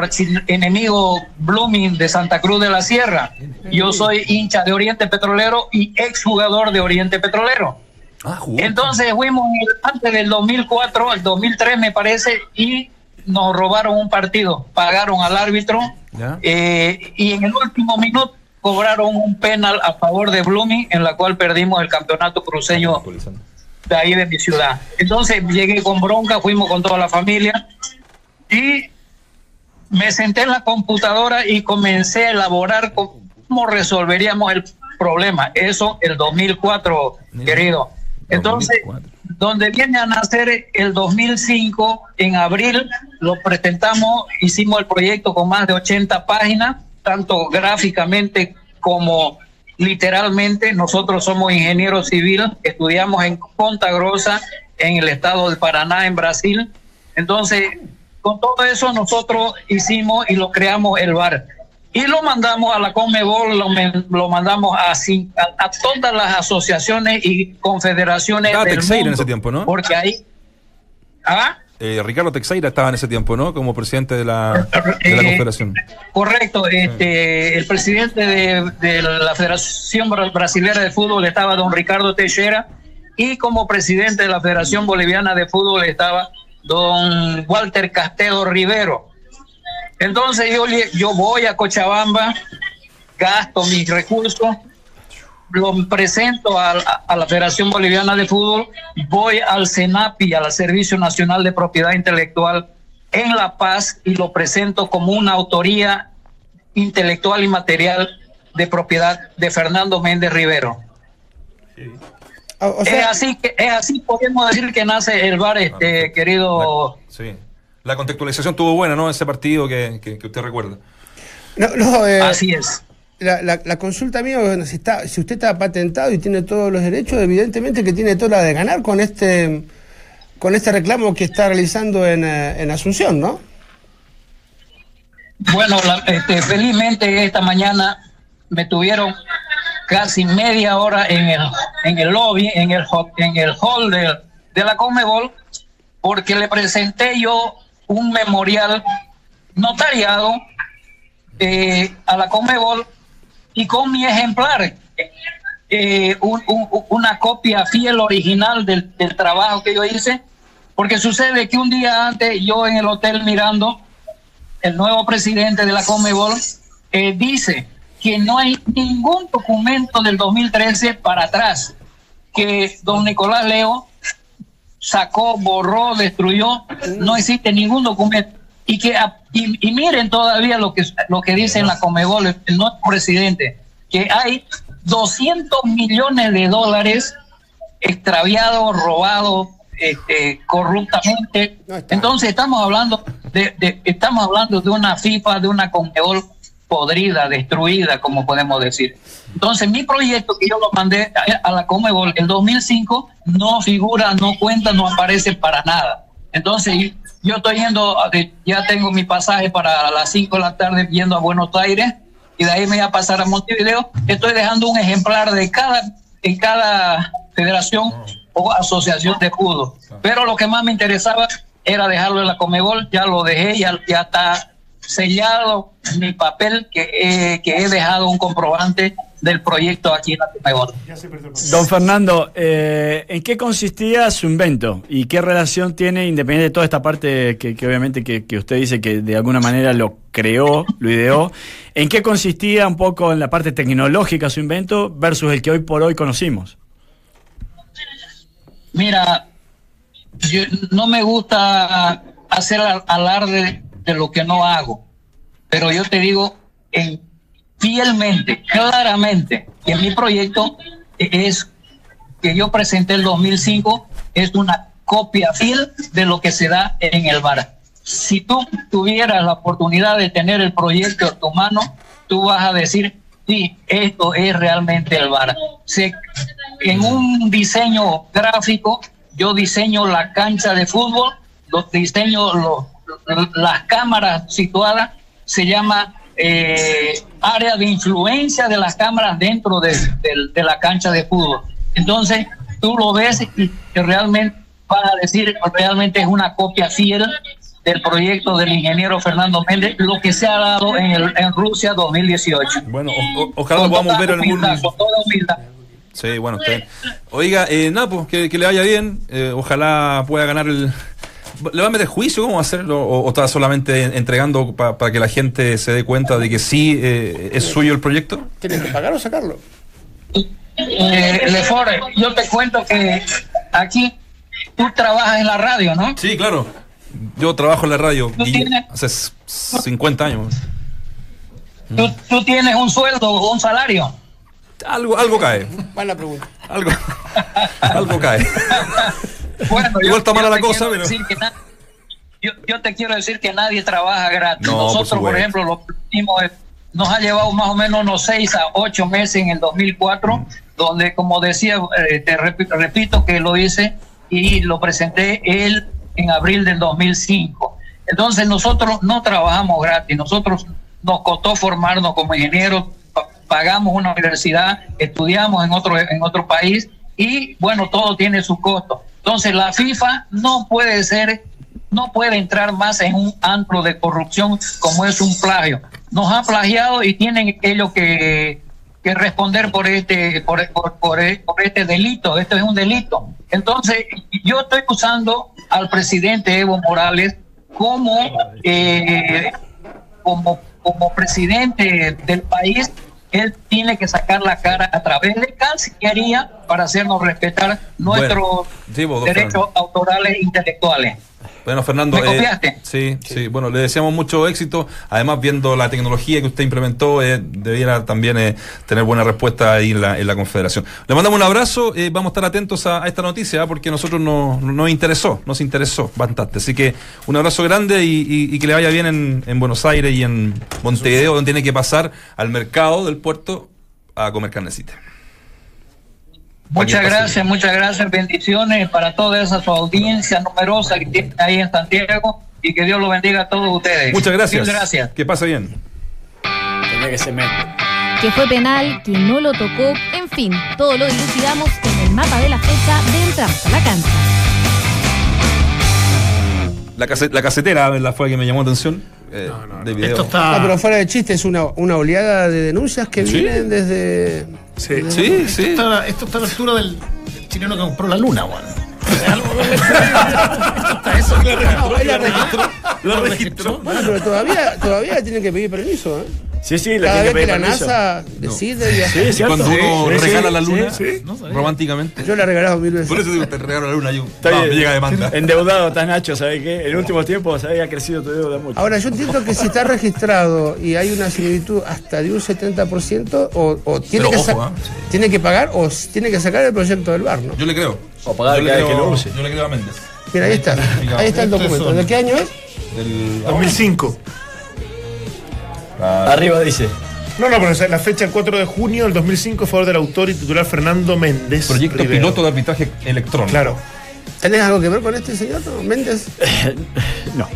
enemigo Blooming de Santa Cruz de la Sierra. Yo soy hincha de Oriente Petrolero y exjugador de Oriente Petrolero. Ah. Entonces fuimos antes del 2004, el 2003 me parece, y nos robaron un partido, pagaron al árbitro eh, y en el último minuto cobraron un penal a favor de Blooming, en la cual perdimos el campeonato cruceño de ahí de mi ciudad. Entonces llegué con bronca, fuimos con toda la familia y me senté en la computadora y comencé a elaborar cómo resolveríamos el problema. Eso el 2004, querido. Entonces, 2004. donde viene a nacer el 2005, en abril lo presentamos, hicimos el proyecto con más de 80 páginas, tanto gráficamente como literalmente. Nosotros somos ingenieros civiles, estudiamos en Ponta Grossa, en el estado de Paraná, en Brasil. Entonces, con todo eso nosotros hicimos y lo creamos el bar. Y lo mandamos a la Conmebol, lo, lo mandamos a, a, a todas las asociaciones y confederaciones Estaba del Teixeira en mundo, ese tiempo, ¿no? Porque ahí... ¿Ah? Eh, Ricardo Teixeira estaba en ese tiempo, ¿no? Como presidente de la, de la Eh, Confederación. Correcto, este, el presidente de, de la Federación Bra- Brasilera de Fútbol estaba don Ricardo Teixeira y como presidente de la Federación Boliviana de Fútbol estaba don Walter Castelo Rivero. Entonces yo, yo voy a Cochabamba, gasto mis recursos, lo presento a, a- la Federación Boliviana de Fútbol, voy al CENAPI, al Servicio Nacional de Propiedad Intelectual en La Paz y lo presento como una autoría intelectual y material de propiedad de Fernando Méndez Rivero. O, es así que es así podemos decir que nace el bar, este querido. Sí. La contextualización tuvo buena, ¿no? Ese partido que, que- que usted recuerda. no, no, eh, Así es. La, la- la consulta mía, bueno, si, está, si usted está patentado y tiene todos los derechos, evidentemente que tiene toda la de ganar con este con este reclamo que está realizando en, eh, en Asunción, ¿no? Bueno, la- este, felizmente esta mañana me tuvieron casi media hora en el, en el lobby, en el, en el hall de, de la Comebol, porque le presenté yo un memorial notariado eh, a la Comebol y con mi ejemplar, eh, un- un- una copia fiel original del, del trabajo que yo hice, porque sucede que un día antes yo en el hotel mirando, el nuevo presidente de la Comebol eh, dice que no hay ningún documento del 2013 para atrás, que don Nicolás Leo sacó, borró, destruyó, no existe ningún documento. Y que y, y miren todavía lo que lo que dice en la Comebol el, el nuevo presidente, que hay 200 millones de dólares extraviados, robados, este, corruptamente. Entonces estamos hablando de, de- estamos hablando de una FIFA, de una Comebol podrida, destruida, como podemos decir. Entonces, mi proyecto que yo lo mandé a, la Comebol en 2005 no figura, no cuenta, no aparece para nada. Entonces, yo estoy yendo, ya tengo mi pasaje para las 5 de la tarde yendo a Buenos Aires y de ahí me voy a pasar a Montevideo. Estoy dejando un ejemplar de cada, en cada federación o asociación de fútbol. Pero lo que más me interesaba era dejarlo en la Comebol, ya lo dejé, ya, ya está sellado mi papel que he, que he dejado un comprobante del proyecto aquí en la. Don Fernando, eh, ¿en qué consistía su invento y qué relación tiene, independiente de toda esta parte que, que obviamente que, que usted dice que de alguna manera lo creó, lo ideó, ¿en qué consistía un poco en la parte tecnológica su invento versus el que hoy por hoy conocimos? Mira, yo- no me gusta hacer al- alarde de lo que no hago, pero yo te digo en, fielmente, claramente, que mi proyecto es que yo presenté el 2005 es una copia fiel de lo que se da en el bar. Si tú tuvieras la oportunidad de tener el proyecto en tu mano, tú vas a decir, sí, esto es realmente el bar. Se, en un diseño gráfico, yo diseño la cancha de fútbol, los diseño los- las cámaras situadas, se llama eh, área de influencia de las cámaras dentro de, de- de la cancha de fútbol. Entonces, tú lo ves y que realmente vas a decir, realmente es una copia fiel del proyecto del ingeniero Fernando Méndez, lo que se ha dado en, el- en Rusia 2018. Bueno, o- o- ojalá lo podamos ver en algún. con toda humildad. Sí, bueno, bien. Oiga, eh, nada, pues, que, que le vaya bien. eh, ojalá pueda ganar el. ¿Le va a meter juicio? ¿Cómo va a hacerlo? ¿O, o está solamente entregando pa- para que la gente se dé cuenta de que sí eh, es suyo el proyecto? ¿Tienes que pagar o sacarlo? Eh, Lefort, yo te cuento que aquí tú trabajas en la radio, ¿no? Sí, claro. Yo trabajo en la radio ¿Tú y tienes? hace s- 50 años. Tú, tú tienes un sueldo o un salario. Algo, algo cae. Buena pregunta. Algo, algo cae. Bueno, Igual está mala la cosa, pero- decir que na- yo, yo te quiero decir que nadie trabaja gratis. No, Nosotros, por, ejemplo, lo hicimos, eh, nos ha llevado más o menos unos seis a ocho meses en el 2004, donde, como decía, eh, te repi- repito que lo hice y lo presenté él en abril del 2005. Entonces, nosotros no trabajamos gratis. Nosotros nos costó formarnos como ingenieros, pa- pagamos una universidad, estudiamos en otro, en otro país y bueno, todo tiene su costo. Entonces la FIFA no puede ser, no puede entrar más en un antro de corrupción como es un plagio. Nos ha plagiado y tienen ellos que, que responder por este, por, por- por e- este delito. Esto es un delito. Entonces yo estoy usando al presidente Evo Morales como eh, como, como presidente del país, él tiene que sacar la cara a través de Cancillería para hacernos respetar nuestros Sí, derechos Fernando. autorales e intelectuales. Bueno, Fernando. ¿Me eh, sí, sí. Bueno, le deseamos mucho éxito. Además, viendo la tecnología que usted implementó, eh, debiera también eh, tener buena respuesta ahí en la, en la Confederación. Le mandamos un abrazo. eh, vamos a estar atentos a, a esta noticia, ¿ah? porque a nosotros nos, nos interesó, nos interesó bastante. Así que un abrazo grande y, y- y que le vaya bien en, en Buenos Aires y en Montevideo, donde tiene que pasar al mercado del puerto a comer carnecita. Muchas gracias, muchas gracias, bendiciones para toda esa su audiencia numerosa que tiene ahí en Santiago y que Dios lo bendiga a todos ustedes. Muchas gracias. Mil gracias. Que pase bien. Tenía que fue penal, que no lo tocó, en fin, todo lo dilucidamos en el mapa de la fecha de entramos a la cancha. La, case- la casetera ¿verdad? fue la que me llamó la atención. Eh, No, no, no. de video. Esto Ah, está. pero fuera de chiste, es una, una oleada de denuncias que Sí. vienen desde. Sí. Sí, Esto sí. está, esto está a la altura del, chileno que compró la luna, weón. No, él la registró. Lo registró. Bueno, pero todavía, todavía tienen que pedir permiso, ¿eh? Sí, sí, le Cada vez que la permiso. NASA decide viajar. Sí, cuando uno Sí, sí, regala la luna. No románticamente. Yo la he regalado mil veces. Por eso digo, te regalo la luna y un- Está no, bien. me llega demanda. Endeudado estás Nacho, ¿sabes qué? En últimos tiempos había crecido tu deuda mucho. Ahora, yo entiendo que si está registrado y hay una similitud hasta de un 70%, o, o tiene, Pero que ojo, ¿ah? Sí. tiene que pagar o tiene que sacar el proyecto del bar, ¿no? Yo le creo. O pagar yo vez que lo use. Yo le creo a Méndez. Mira, ahí está. Ahí está el documento. ¿De qué año es? Del 2005. Arriba dice. No, no, pero la fecha el 4 de junio del 2005 a favor del autor y titular Fernando Méndez. proyecto Rivero. piloto de arbitraje electrónico. Claro. ¿Tenés algo que ver con este señor? Méndez? No.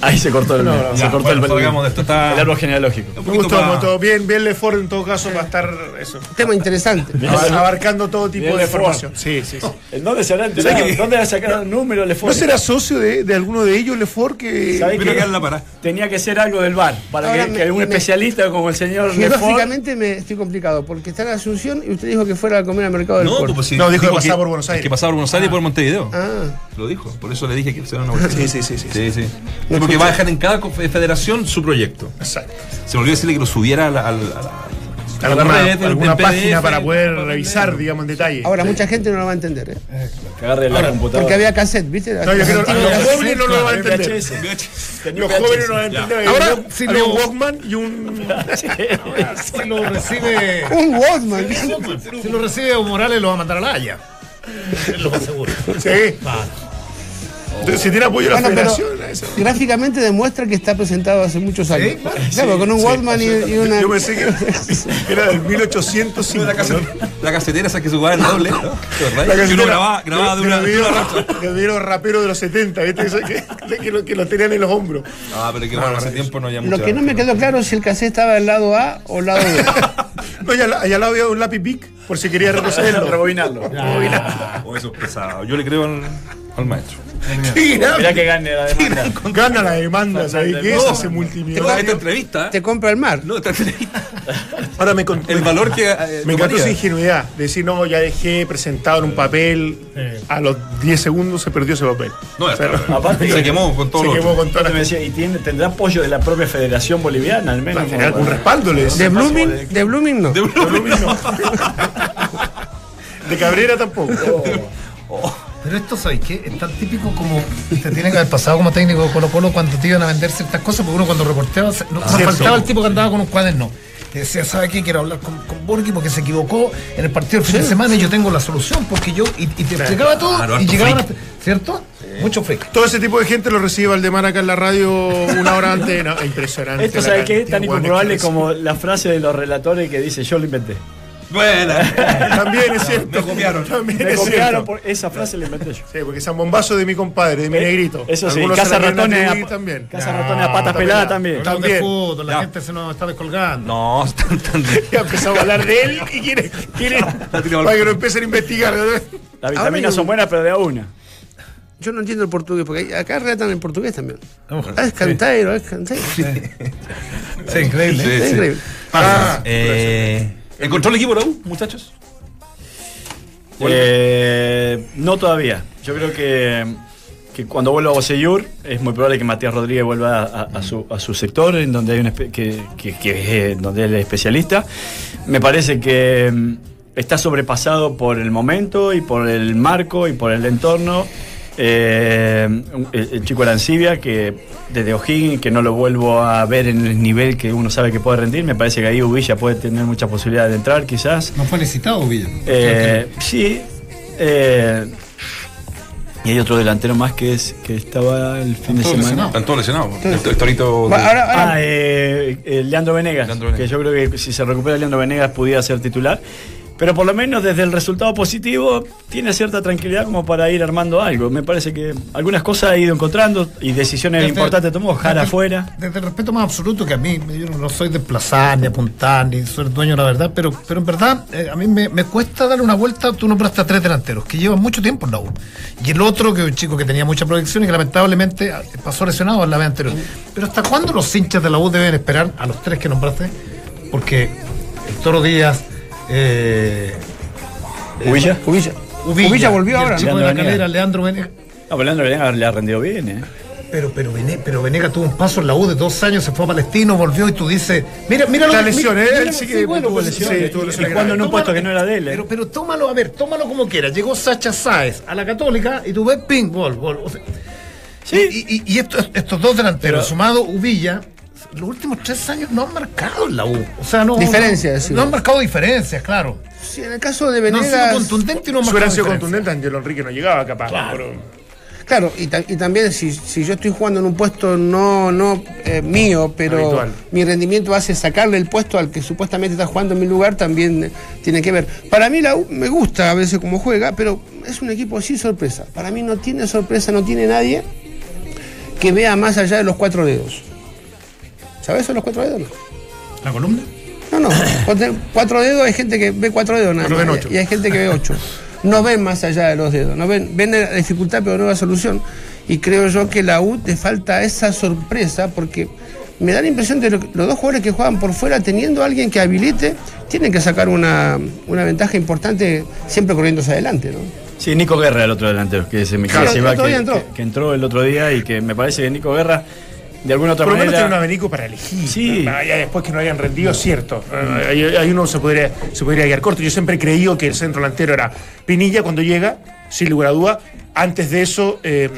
Ahí se cortó el, No, no, se ya, cortó bueno, el, de esto, está- el árbol genealógico. Me gustó, pa- me gustó. Bien, bien Lefort en todo caso va a estar eso. Tema interesante. Ab- Abarcando todo tipo Bien de Lefort. información. Sí, sí, sí. ¿En dónde se habrá enterado? ¿Dónde ha sacado el número? Le ¿No será socio de, de alguno de ellos, Lefort, que. ¿Sabe Pero qué? que la para. Tenía que ser algo del bar, para Ahora que, me- que algún me- especialista como el señor Lefort Geográficamente me estoy complicado, porque está en Asunción y usted dijo que fuera a comer al mercado del No, puerto. pues sí. No, dijo que pasaba que- por Buenos Aires. Que pasaba por Buenos Aires y por Montevideo. Ah, Lo dijo. Por eso le dije que se una vuelta. Sí, sí, sí, sí. Sí, sí. No porque va a dejar en cada federación su proyecto. Exacto. Se me olvidó decirle que lo subiera a la, a la- a la- Alguna, página PDF, para poder revisar, digamos, en detalle. ahora mucha gente no lo va a entender, ¿eh? que agarre la computadora. Porque había cassette, ¿viste? No, yo creo que Antiguo los jóvenes no lo van a entender. Los jóvenes no van a entender. Ahora, si lo- un Walkman y un. Si lo recibe. Un Walkman. Si lo recibe Morales, lo va a mandar a la Haya. Es lo más seguro. Sí. Entonces, si tiene apoyo de la Bueno, pero federación, eso. gráficamente demuestra que está presentado hace muchos años. Claro, con un Walkman y, y una. Yo pensé que era del 1805. La, ¿no? casetera, la casetera esa que se jugaba en doble. ¿no? La Y uno grababa, grababa de, de una, videos raperos de los 70, ¿viste? Que, que, lo, que lo tenían en los hombros. Ah, pero que bueno, hace tiempo no había Lo que no me quedó claro es si el cassette estaba del lado A o lado B. No, y al, lado había un lápiz Bic, por si quería retrocederlo. Rebobinarlo. Oh, eso es pesado. Yo le creo al, al maestro. Mira, Mirá que gane la demanda. Gana la demanda, ¿sabes qué? Eso hace Esta multimillonario. entrevista. Te compra el mar. No, esta entrevista. Ahora me, El valor que. eh, me encantó tomaría. esa ingenuidad. Decir, no, ya dejé presentado en un papel. A los 10 segundos se perdió ese papel. No, O sea, Aparte, se quemó con todo se quemó con me decía, ¿y tiene, tendrá apoyo de la propia Federación Boliviana al menos? Tener como algún para- respaldo, le De decía. Blooming, de Blooming no. De Blooming. De Cabrera tampoco. Pero esto, ¿sabes qué? Es tan típico como te tiene que haber pasado como técnico de Colo Colo cuando te iban a vender ciertas cosas, porque uno cuando reporteaba, no, cierto. faltaba el tipo que andaba con un cuaderno. Que decía, ¿sabe qué? Quiero hablar con, con Borghi porque se equivocó en el partido del fin de semana y yo tengo la solución, porque yo. Y, y te explicaba todo Claro, y llegaban hasta- ¿Cierto? Mucho freak. Todo ese tipo de gente lo recibe Valdemar acá en la radio una hora antes. No, impresionante. Esto, la ¿sabe qué? cantidad Tan que como la frase de los relatores que dice, yo lo inventé. Buena. recibe. También es cierto. Me copiaron. También Me es copiaron cierto. por esa frase la inventé yo. Sí, porque San Bombazo de mi compadre, de mi Eh, negrito. Eso sí, Algunos Casa Ratones a- también. Casa Ratones a patas peladas también. También. fútbol, la Ya. gente se nos está descolgando. No, están tan. Ya empezamos a hablar de él y quiere, para que lo empiecen a investigar. Las Ahora vitaminas son buenas, pero de a una. Yo no entiendo el portugués, porque acá relatan en portugués también. Vamos. Ah, es canteiro, es canteiro. Sí, increíble. Sí, Es sí. increíble. Eh, ¿Encontró el equipo la U, muchachos? Eh, no todavía. Yo creo que, que cuando vuelva a Boseyur es muy probable que Matías Rodríguez vuelva a, su, a su sector, en donde hay un que, que- que es donde es especialista. Me parece que mm, está sobrepasado por el momento y por el marco y por el entorno. Eh, el, chico Arancibia, que desde O'Higgins, que no lo vuelvo a ver en el nivel que uno sabe que puede rendir, me parece que ahí Ubilla puede tener muchas posibilidades de entrar, quizás. No fue licitado, Villa. Eh, sí. eh, y hay otro delantero más que es que estaba el fin de semana. lesionado. Están todos lesionados. El, el torito. Ahora, ahora- Ah, eh, eh, Leandro Venegas. Leandro Venegas. Que yo creo que si se recupera Leandro Venegas pudiera ser titular. Pero por lo menos desde el resultado positivo tiene cierta tranquilidad como para ir armando algo. Me parece que algunas cosas ha ido encontrando y decisiones Desde- importantes tomó. Jara afuera. Desde el respeto más absoluto que a mí, yo no, soy de desplazar, ni apuntar, ni soy dueño de la verdad, pero, pero en verdad eh, a mí me, me cuesta darle una vuelta. Tú nombraste a tres delanteros que llevan mucho tiempo en la U. Y el otro, que es un chico que tenía mucha proyección y que lamentablemente ah, pasó lesionado en la vez anterior. Pero ¿hasta cuándo los hinchas de la U deben esperar a los tres que nombraste? Porque el Toro Díaz. Eh, Ubilla. Ubilla. Ubilla, Ubilla volvió el ahora, chico ¿no? de la Leandro calera, Venegas. Leandro Venegas. No, pero Leandro Venegas le ha rendido bien, ¿eh? Pero, pero, Vene- pero Venega tuvo un paso en la U de dos años, se fue a Palestino, volvió y tú dices, mira, mira lo La que- lesión, mira- ¿eh? mira- Él sí sí, que bueno, tuvo pues, lesión, sí, tuvo lesión y jugando en un puesto que no era de él, ¿eh? Pero, pero tómalo, a ver, tómalo como quieras. Llegó Sacha Sáez a la Católica y tú ves ping, gol, gol. O sea, Sí. Y, y- y estos, estos dos delanteros, Pero- sumado Ubilla, los últimos tres años no han marcado en la U. O sea, no. Diferencias, No, han marcado diferencias, claro. Sí, en el caso de No han sido Venegas. contundentes y no hubiera marcado sido contundente, Angelo Enrique no llegaba capaz. Claro. pero- Claro, y, ta- y también si, si yo estoy jugando en un puesto no, no eh, mío, pero Habitual. mi rendimiento hace sacarle el puesto al que supuestamente está jugando en mi lugar, también eh, tiene que ver. Para mí la U me gusta a veces cómo juega, pero es un equipo sin sorpresa. Para mí no tiene sorpresa, no tiene nadie que vea más allá de los cuatro dedos. ¿Sabes eso de los cuatro dedos? no? ¿La columna? No, no. Cuatro- dedos hay gente que ve cuatro dedos nada más, ocho. Y hay gente que ve ocho. No ven más allá de los dedos. No ven, ven la dificultad pero no la solución. Y creo yo que la U te falta esa sorpresa porque me da la impresión de que los dos jugadores que juegan por fuera, teniendo a alguien que habilite, tienen que sacar una, una ventaja importante siempre corriéndose adelante. ¿no? Sí, Nico Guerra, el otro delantero, que se me Claro, que que- que entró el otro día y que me parece que Nico Guerra, de alguna otra Por lo menos manera. tiene un abanico para elegir. Sí. Ya después que no hayan rendido, cierto. Ahí, uno se podría, se podría guiar corto. Yo siempre he creído que el centro delantero era Pinilla cuando llega, sin lugar a duda. Antes de eso, eh,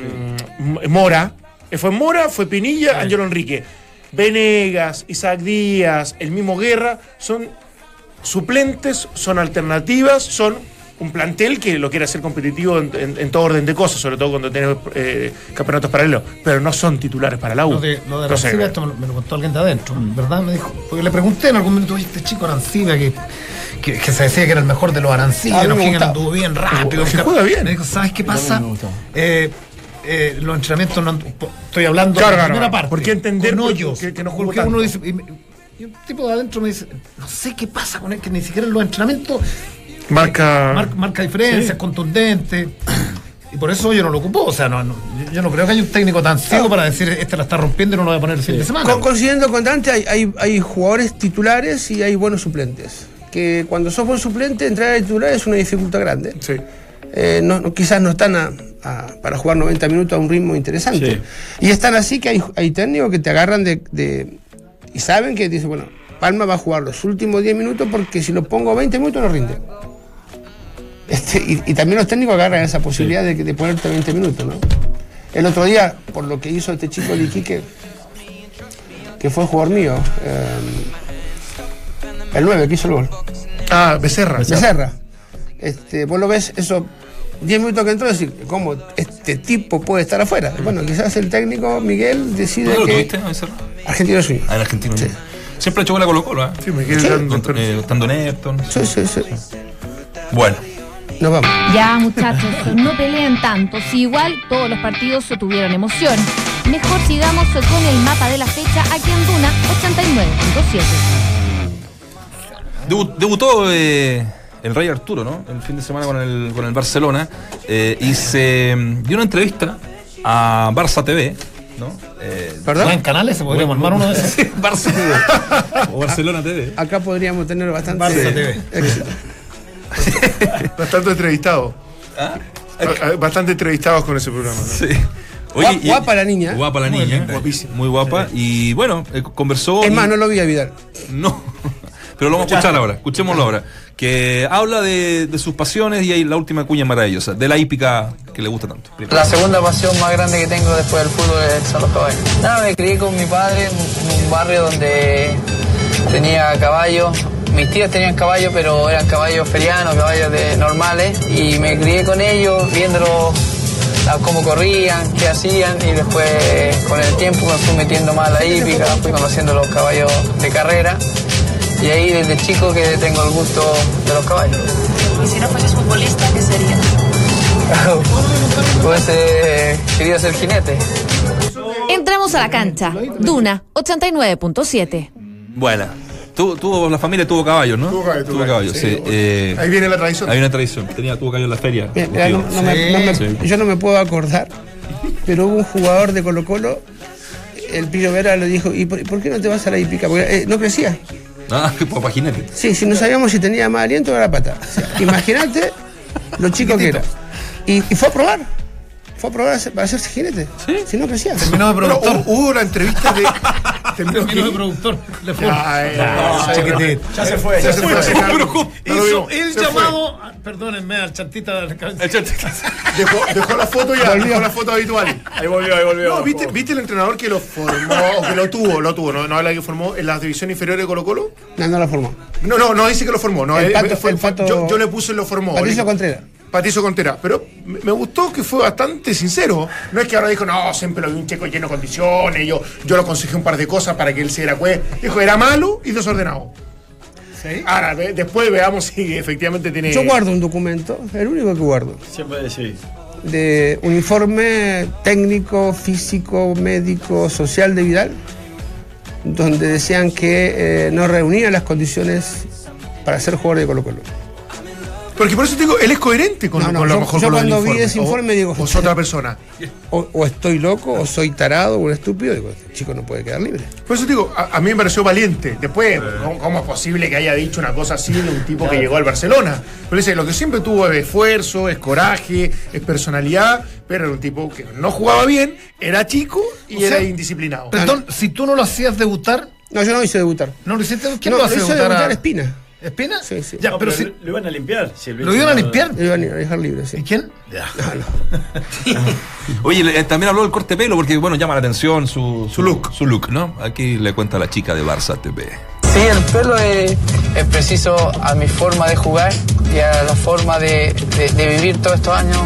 Mora. Eh, Fue Mora, fue Pinilla, Angelo Enrique. Venegas, Isaac Díaz, el mismo Guerra, son suplentes, son alternativas, son un plantel que lo quiere hacer competitivo en, en- en todo orden de cosas, sobre todo cuando tiene eh, campeonatos paralelos, pero no son titulares para la U. Lo de, lo de Entonces, Arancibia, esto me, lo- me lo contó alguien de adentro, ¿verdad? Me dijo, porque le pregunté en algún momento, oye, este chico Arancibia, que, que, que se decía que era el mejor de los Arancibia, no que anduvo bien rápido. Que juega bien. Me dijo, ¿sabes qué pasa? Eh, eh, los entrenamientos, no, estoy hablando Claro, de la claro, primera claro. parte. ¿Por qué entender con por- hoyos? que- que no porque tanto? uno dice, y, me- y un tipo de adentro me dice, no sé qué pasa con él, que ni siquiera en los entrenamientos marca. mar- marca diferencias, contundente. Y por eso yo no lo ocupo. O sea, no, no- yo no creo que haya un técnico tan ciego para decir, este la está rompiendo y no lo voy a poner el fin de semana. Con- coincidiendo con Dante, hay, hay, hay jugadores titulares y hay buenos suplentes. Que cuando sos buen suplente, entrar a titular es una dificultad grande. Sí. Eh, no- no- quizás no están a- a- para jugar 90 minutos a un ritmo interesante. Sí. Y están así que hay, hay técnicos que te agarran de, de- y saben que dicen, bueno, Palma va a jugar los últimos 10 minutos porque si lo pongo 20 minutos no rinde. Este, y, y también los técnicos agarran esa posibilidad de, que- de ponerte 20 minutos, ¿no? El otro día, por lo que hizo este chico de Iquique, que fue jugador mío, eh, el 9 que hizo el gol. Ah, Becerra. Becerra. Este, vos lo ves, eso, 10 minutos que entró, decir, ¿cómo este tipo puede estar afuera? Bueno, quizás el técnico Miguel decide ¿Tú lo que. tuviste, Becerra? Argentino suyo. Ah, en Argentina. Siempre ha hecho con la Colo Colo, ¿eh? Sí, me quedé Sí. Con- eh, Estando en Everton. Sí, sí, sí. Bueno. Nos vamos. Ya, muchachos, no peleen tanto. Si igual todos los partidos tuvieron emoción. Mejor sigamos con el mapa de la fecha aquí en Duna 89.7. Debu- debutó eh, el Rey Arturo, ¿no? El fin de semana con el, con el Barcelona. eh, y se mm, dio una entrevista a Barça TV, ¿no? Eh, ¿Perdón? en canales se podríamos armar uno de esos. Barça TV. o Barcelona TV. Acá podríamos tener bastante Barça TV. éxito. Bastante entrevistado. ¿Ah? Bastante entrevistados con ese programa. ¿no? Sí. Guap- guapa la niña, ¿eh? Guapa la Muy niña. linda. Guapísima. Muy guapa. Y bueno, eh, conversó. Es y- más, no lo vi a Vidal. No. Pero lo vamos a escuchar ahora. Escuchémoslo ahora. Que habla de, de sus pasiones y ahí la última cuña maravillosa. De la hípica que le gusta tanto. La segunda pasión más grande que tengo después del fútbol es- son los caballos. Nada, me crié con mi padre en un barrio donde tenía caballos. Mis tíos tenían caballos, pero eran caballos ferianos, caballos de normales. Y me crié con ellos, viéndolos cómo corrían, qué hacían. Y después, con el tiempo, me fui metiendo más a la hípica, fui conociendo los caballos de carrera. Y ahí desde chico que tengo el gusto de los caballos. Y si no fueses futbolista, ¿qué sería? Pues eh, quería ser jinete. Entramos a la cancha. Duna 89.7. Buena. Tu- tuvo, la familia tuvo caballos, ¿no? Tuvo caballo, tuvo caballo, sí. sí. eh, Ahí viene la tradición. Hay una tradición. Tenía, tuvo caballo en la feria. Mira, mira, no- no me- no me- Sí. yo no me puedo acordar, pero hubo un jugador de Colo Colo, el Pillo Vera le dijo, ¿y por, por qué no te vas a la hípica? Porque eh, no crecía. Ah, papá jinete. Sí, si no sabíamos si tenía más aliento o era pata. O sea, imagínate lo chico que era. Y, y fue a probar. Fue a probar a para hacerse jinete. Si no crecía. Terminó de productor. hubo hubo una entrevista de. Terminó de productor. Le fue. Ya, eh, No, ya, se fue. Ya se fue. lo hizo el llamado, perdónenme, al chantita de la cabeza. Dejó, dejó la foto ya, dejó la foto habitual. Ahí volvió, ahí volvió. No, ¿viste, ¿viste el entrenador que lo formó, o que lo tuvo, lo tuvo, no, no habla que formó en las divisiones inferiores de Colo Colo? No, no la formó. No, no, no dice que lo formó, no, El eh, Pato- fue- el fue- Pato- yo, yo le puse lo formó. Patricio Contreras. Patricio Contreras, pero me gustó que fue bastante sincero. No es que ahora dijo, no, siempre lo vi un checo lleno de condiciones, yo, yo lo aconsejé un par de cosas para que él se diera cuenta. Dijo, era malo y desordenado. Ahora, de- después veamos si efectivamente tiene... Yo guardo un documento, el único que guardo, Siempre sí. de un informe técnico, físico, médico, social de Vidal, donde decían que eh, no reunía las condiciones para ser jugador de Colo Colo. Porque por eso te digo, él es coherente con, No, no, con lo yo- mejor yo con lo del cuando vi ese O- informe digo, O es otra persona. O, o estoy loco, o soy tarado, o un estúpido, digo, este chico no puede quedar libre. Por eso te digo, a, a mí me pareció valiente. Después, ¿cómo, cómo es posible que haya dicho una cosa así de un tipo que llegó al Barcelona? Pero dice, lo que siempre tuvo es esfuerzo, es coraje, es personalidad, pero era un tipo que no jugaba bien, era chico y O sea, era indisciplinado. Perdón, si tú no lo hacías debutar, No, yo no hice debutar. ¿no lo hiciste? ¿Quién No, lo hace hizo debutar? debutar a- Espina. ¿Espina? Sí, sí. Ya, No, pero, pero si. lo iban a limpiar. si el ¿Lo iban a limpiar? Lo iban a dejar libre, sí. ¿Y quién? Ya. Oye, le- eh, también habló del corte de pelo porque, bueno, llama la atención su, Su look. Su look, ¿no? Aquí le cuenta la chica de Barça TV. Sí, el pelo es, es preciso a mi forma de jugar y a la forma de, de- de vivir todos estos años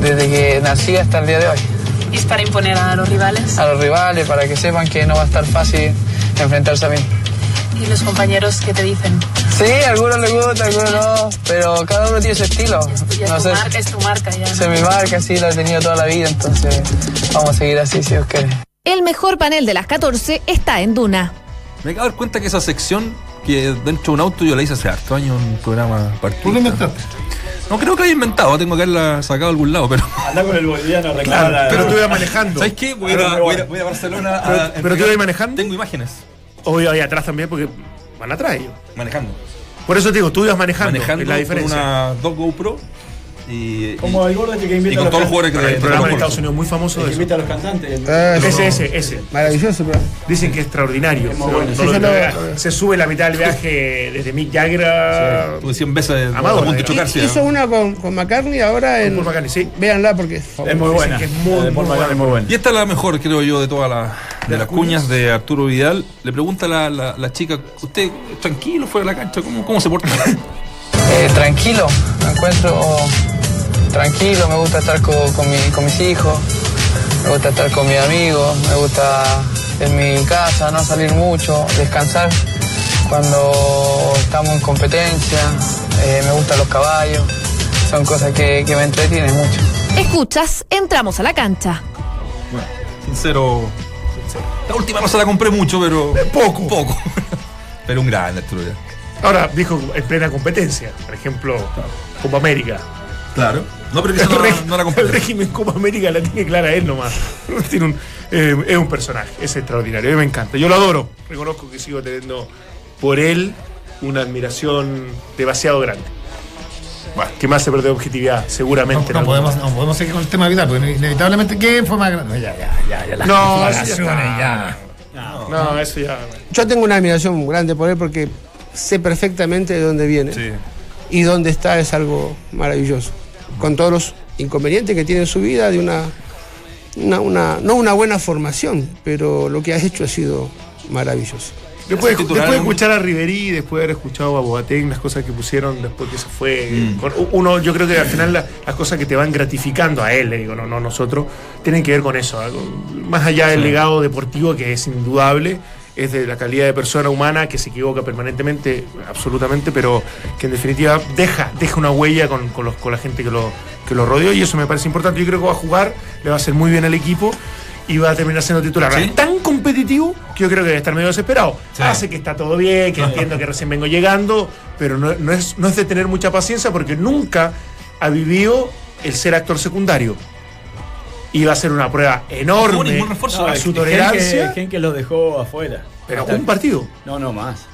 desde que nací hasta el día de hoy. ¿Y es para imponer a los rivales? A los rivales, para que sepan que no va a estar fácil enfrentarse a mí. ¿Y los compañeros qué te dicen? Sí, a algunos les gusta, a algunos no, pero cada uno tiene su estilo. Ya No tu sé, marca es tu marca ya. es mi marca, sí, la he tenido toda la vida, entonces vamos a seguir así si Dios quiere. El mejor panel de las 14 está en Duna. Me acabo de dar cuenta que esa sección que dentro de un auto yo la hice hace harto años en un programa ¿Tú partido. lo inventaste? No creo que haya inventado, tengo que haberla sacado de algún lado, pero. Anda con el boliviano a Claro, reclamar. pero tú ibas manejando. ¿Sabes qué? Voy a, ir a- voy a voy a a Barcelona a. Pero, a pero tú ibas manejando. Tengo imágenes. Obvio, ahí atrás también, porque van atrás ellos. Manejando. Por eso te digo, tú ibas manejando. Manejando es la diferencia. una dos GoPro y. Como el gordo este que invita y a con los todos los jugadores que de- de programa en Estados. Unidos muy famoso el de que invita a los cantantes. Ah, Ese, sí. ese, ese. Maravilloso, pero. Dicen que es extraordinario. Es muy No- bueno. no Sí, lo- vea. Se sube la mitad del viaje desde Mick Jagger a. Tuve 100 veces a Amador, punto de digamos. chocarse. Hizo una con, con McCartney ahora en. Paul McCartney, sí. Véanla porque es Es muy buena. que es muy, La de muy Paul McCartney es muy buena. Y esta es la mejor, creo yo, de todas las de las cuñas de Arturo Vidal. Le pregunta la, la, la chica, ¿usted tranquilo fuera de la cancha? ¿Cómo, cómo se porta? Eh, tranquilo, me encuentro tranquilo, me gusta estar co- con, mi- con mis hijos, me gusta estar con mis amigos, me gusta en mi casa, no salir mucho, descansar cuando estamos en competencia, eh, me gustan los caballos, son cosas que, que me entretienen mucho. Escuchas, entramos a la cancha. Bueno, sincero, sincero. La última no se la compré mucho, pero. Poco. Poco. pero un grande Arturo. Ahora dijo en plena competencia. Por ejemplo, Copa América. Claro. No, pero El, eso no, reg- no la el compré. régimen Copa América la tiene clara él nomás. Tiene un, eh, es un personaje, es extraordinario, a mí me encanta. Yo lo adoro. Reconozco que sigo teniendo por él una admiración demasiado grande. Bueno, que más se perdió objetividad, No, seguramente. no algún podemos, no podemos seguir con el tema de Vidal, porque inevitablemente, ¿quién fue más grande? No, ya, ya, ya, ya. Las No, eso ya ya. No, eso ya. Yo tengo una admiración grande por él porque sé perfectamente de dónde viene. Sí. Y dónde está es algo maravilloso. Con todos los inconvenientes que tiene en su vida, de una, una, una- no una buena formación, pero lo que has hecho ha sido maravilloso. Después, después de escuchar a Riverí, después de haber escuchado a Boateng, las cosas que pusieron después que se fue. Mm. con- uno, yo creo que al final la- las cosas que te van gratificando a él, le digo, no, no nosotros, tienen que ver con eso. algo- más allá del legado deportivo que es indudable, es de la calidad de persona humana que se equivoca permanentemente, absolutamente, pero que en definitiva deja, deja una huella con, con los- con la gente que lo, que lo rodeó y eso me parece importante. Yo creo que va a jugar, le va a hacer muy bien al equipo y va a terminar siendo titular. ¿Sí? Es tan competitivo que yo creo que debe estar medio desesperado. Sí. Hace que está todo bien, que entiendo que recién vengo llegando, pero no, no es, no es de tener mucha paciencia porque nunca ha vivido el ser actor secundario. Y va a ser una prueba No enorme hubo ningún refuerzo. a su tolerancia. Lo dejó afuera. Pero un partido. No, no, más.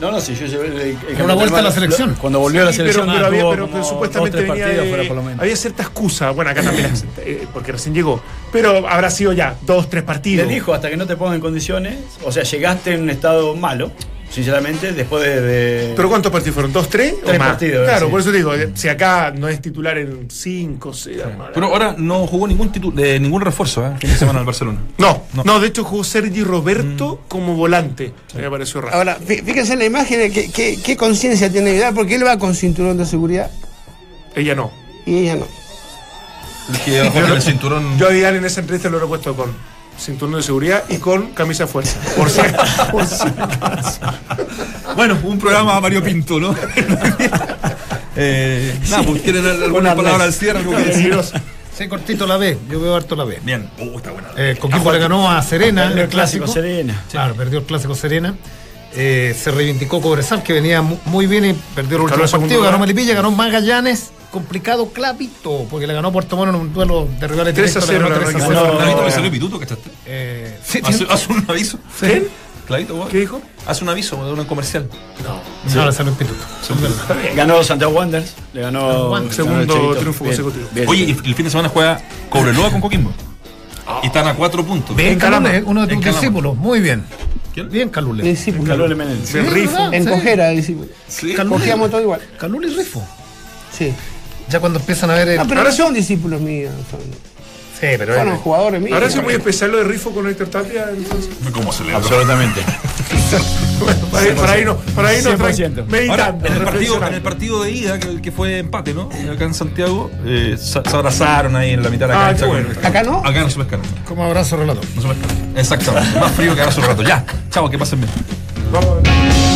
No, no, si yo llevé el, el- el Una vuelta a la lo- selección. Cuando volvió a la Sí, selección, pero, pero ah, había- pero- pero supuestamente venía de- fuera por lo menos. había cierta excusa. Bueno, acá también, eh, porque recién llegó. Pero habrá sido ya dos, tres Le partidos. dijo hasta que no te pongan en condiciones, o sea, llegaste en un estado malo, sinceramente, después de. de- ¿Pero cuántos partidos fueron? ¿Dos, tres? Tres o más? partidos, Claro, sí. por eso digo, eh, si acá no es titular en cinco, seis. Pero ahora no jugó ningún eh, ningún refuerzo ¿eh? el fin de semana al Barcelona. No, no, No. de hecho jugó Sergi Roberto como volante. Me pareció raro. Ahora, fí- fíjense en la imagen, ¿qué, qué, qué conciencia tiene Vidal? Porque él va con cinturón de seguridad Ella no. y ella no. El que con el cinturón. Yo a Vidal en esa entrevista lo he puesto con cinturón de seguridad y con camisa fuerza. Por si, por si acaso. Bueno, un programa Mario Pinto, ¿no? eh, nada, pues quieren alguna palabra al cierre. algo que decir? Sí, cortito la B. Yo veo harto la B. Bien, uh, está buena. Eh, Coquimbo le ganó a Serena en el clásico Serena. Claro, perdió el clásico Serena. Eh, se reivindicó Cobresal, que venía mu- muy bien y perdió el último partido. Ganó Melipilla, ganó Magallanes. Complicado, clavito, porque le ganó Puerto Montt en un duelo de rivales 3 a directos, le 0 ganó le 3 a ganó 0. Equipo Clavito no. me salió pituto, ¿cachaste? Eh, sí, Hace, un aviso. ¿Quién? Clavito, vos. ¿Qué dijo? Hace un aviso de un comercial. no, le salió el pituto. Ganó Santiago Wanderers, le ganó. el Segundo triunfo consecutivo. Oye, y el fin de semana juega Cobreloa con Coquimbo. Y están a cuatro puntos. Bien. Calule, uno de tus Calama. discípulos. Muy bien. ¿Quién? Bien, Calule. Discípulo. Calule Menéndez. De Rifo. ¿verdad? En Sí. cojera, discípulo. Sí. Cogíamos todo igual. Calule y Rifo. Sí. Ya cuando empiezan a ver el. No, pero no son discípulos míos. Son, Sí, pero son jugadores míos. Ahora sido muy especial lo de Rifo con Héctor Tapia. Entonces. ¿Cómo se le Absolutamente. Bueno, para, ahí- para ahí no, para ahí no, 100%. tranqui- Ahora, meditando. en el, partido, en el partido de ida, que, que fue empate, ¿no? Acá en Santiago, eh, se, se abrazaron ahí en la mitad de la Ah, cancha. bueno. Acá no. Acá no se pescaron. como abrazo relator. No se pescaron. Exactamente. Más frío que abrazo un rato. Ya. Chao, que pasen bien. Vamos a ver.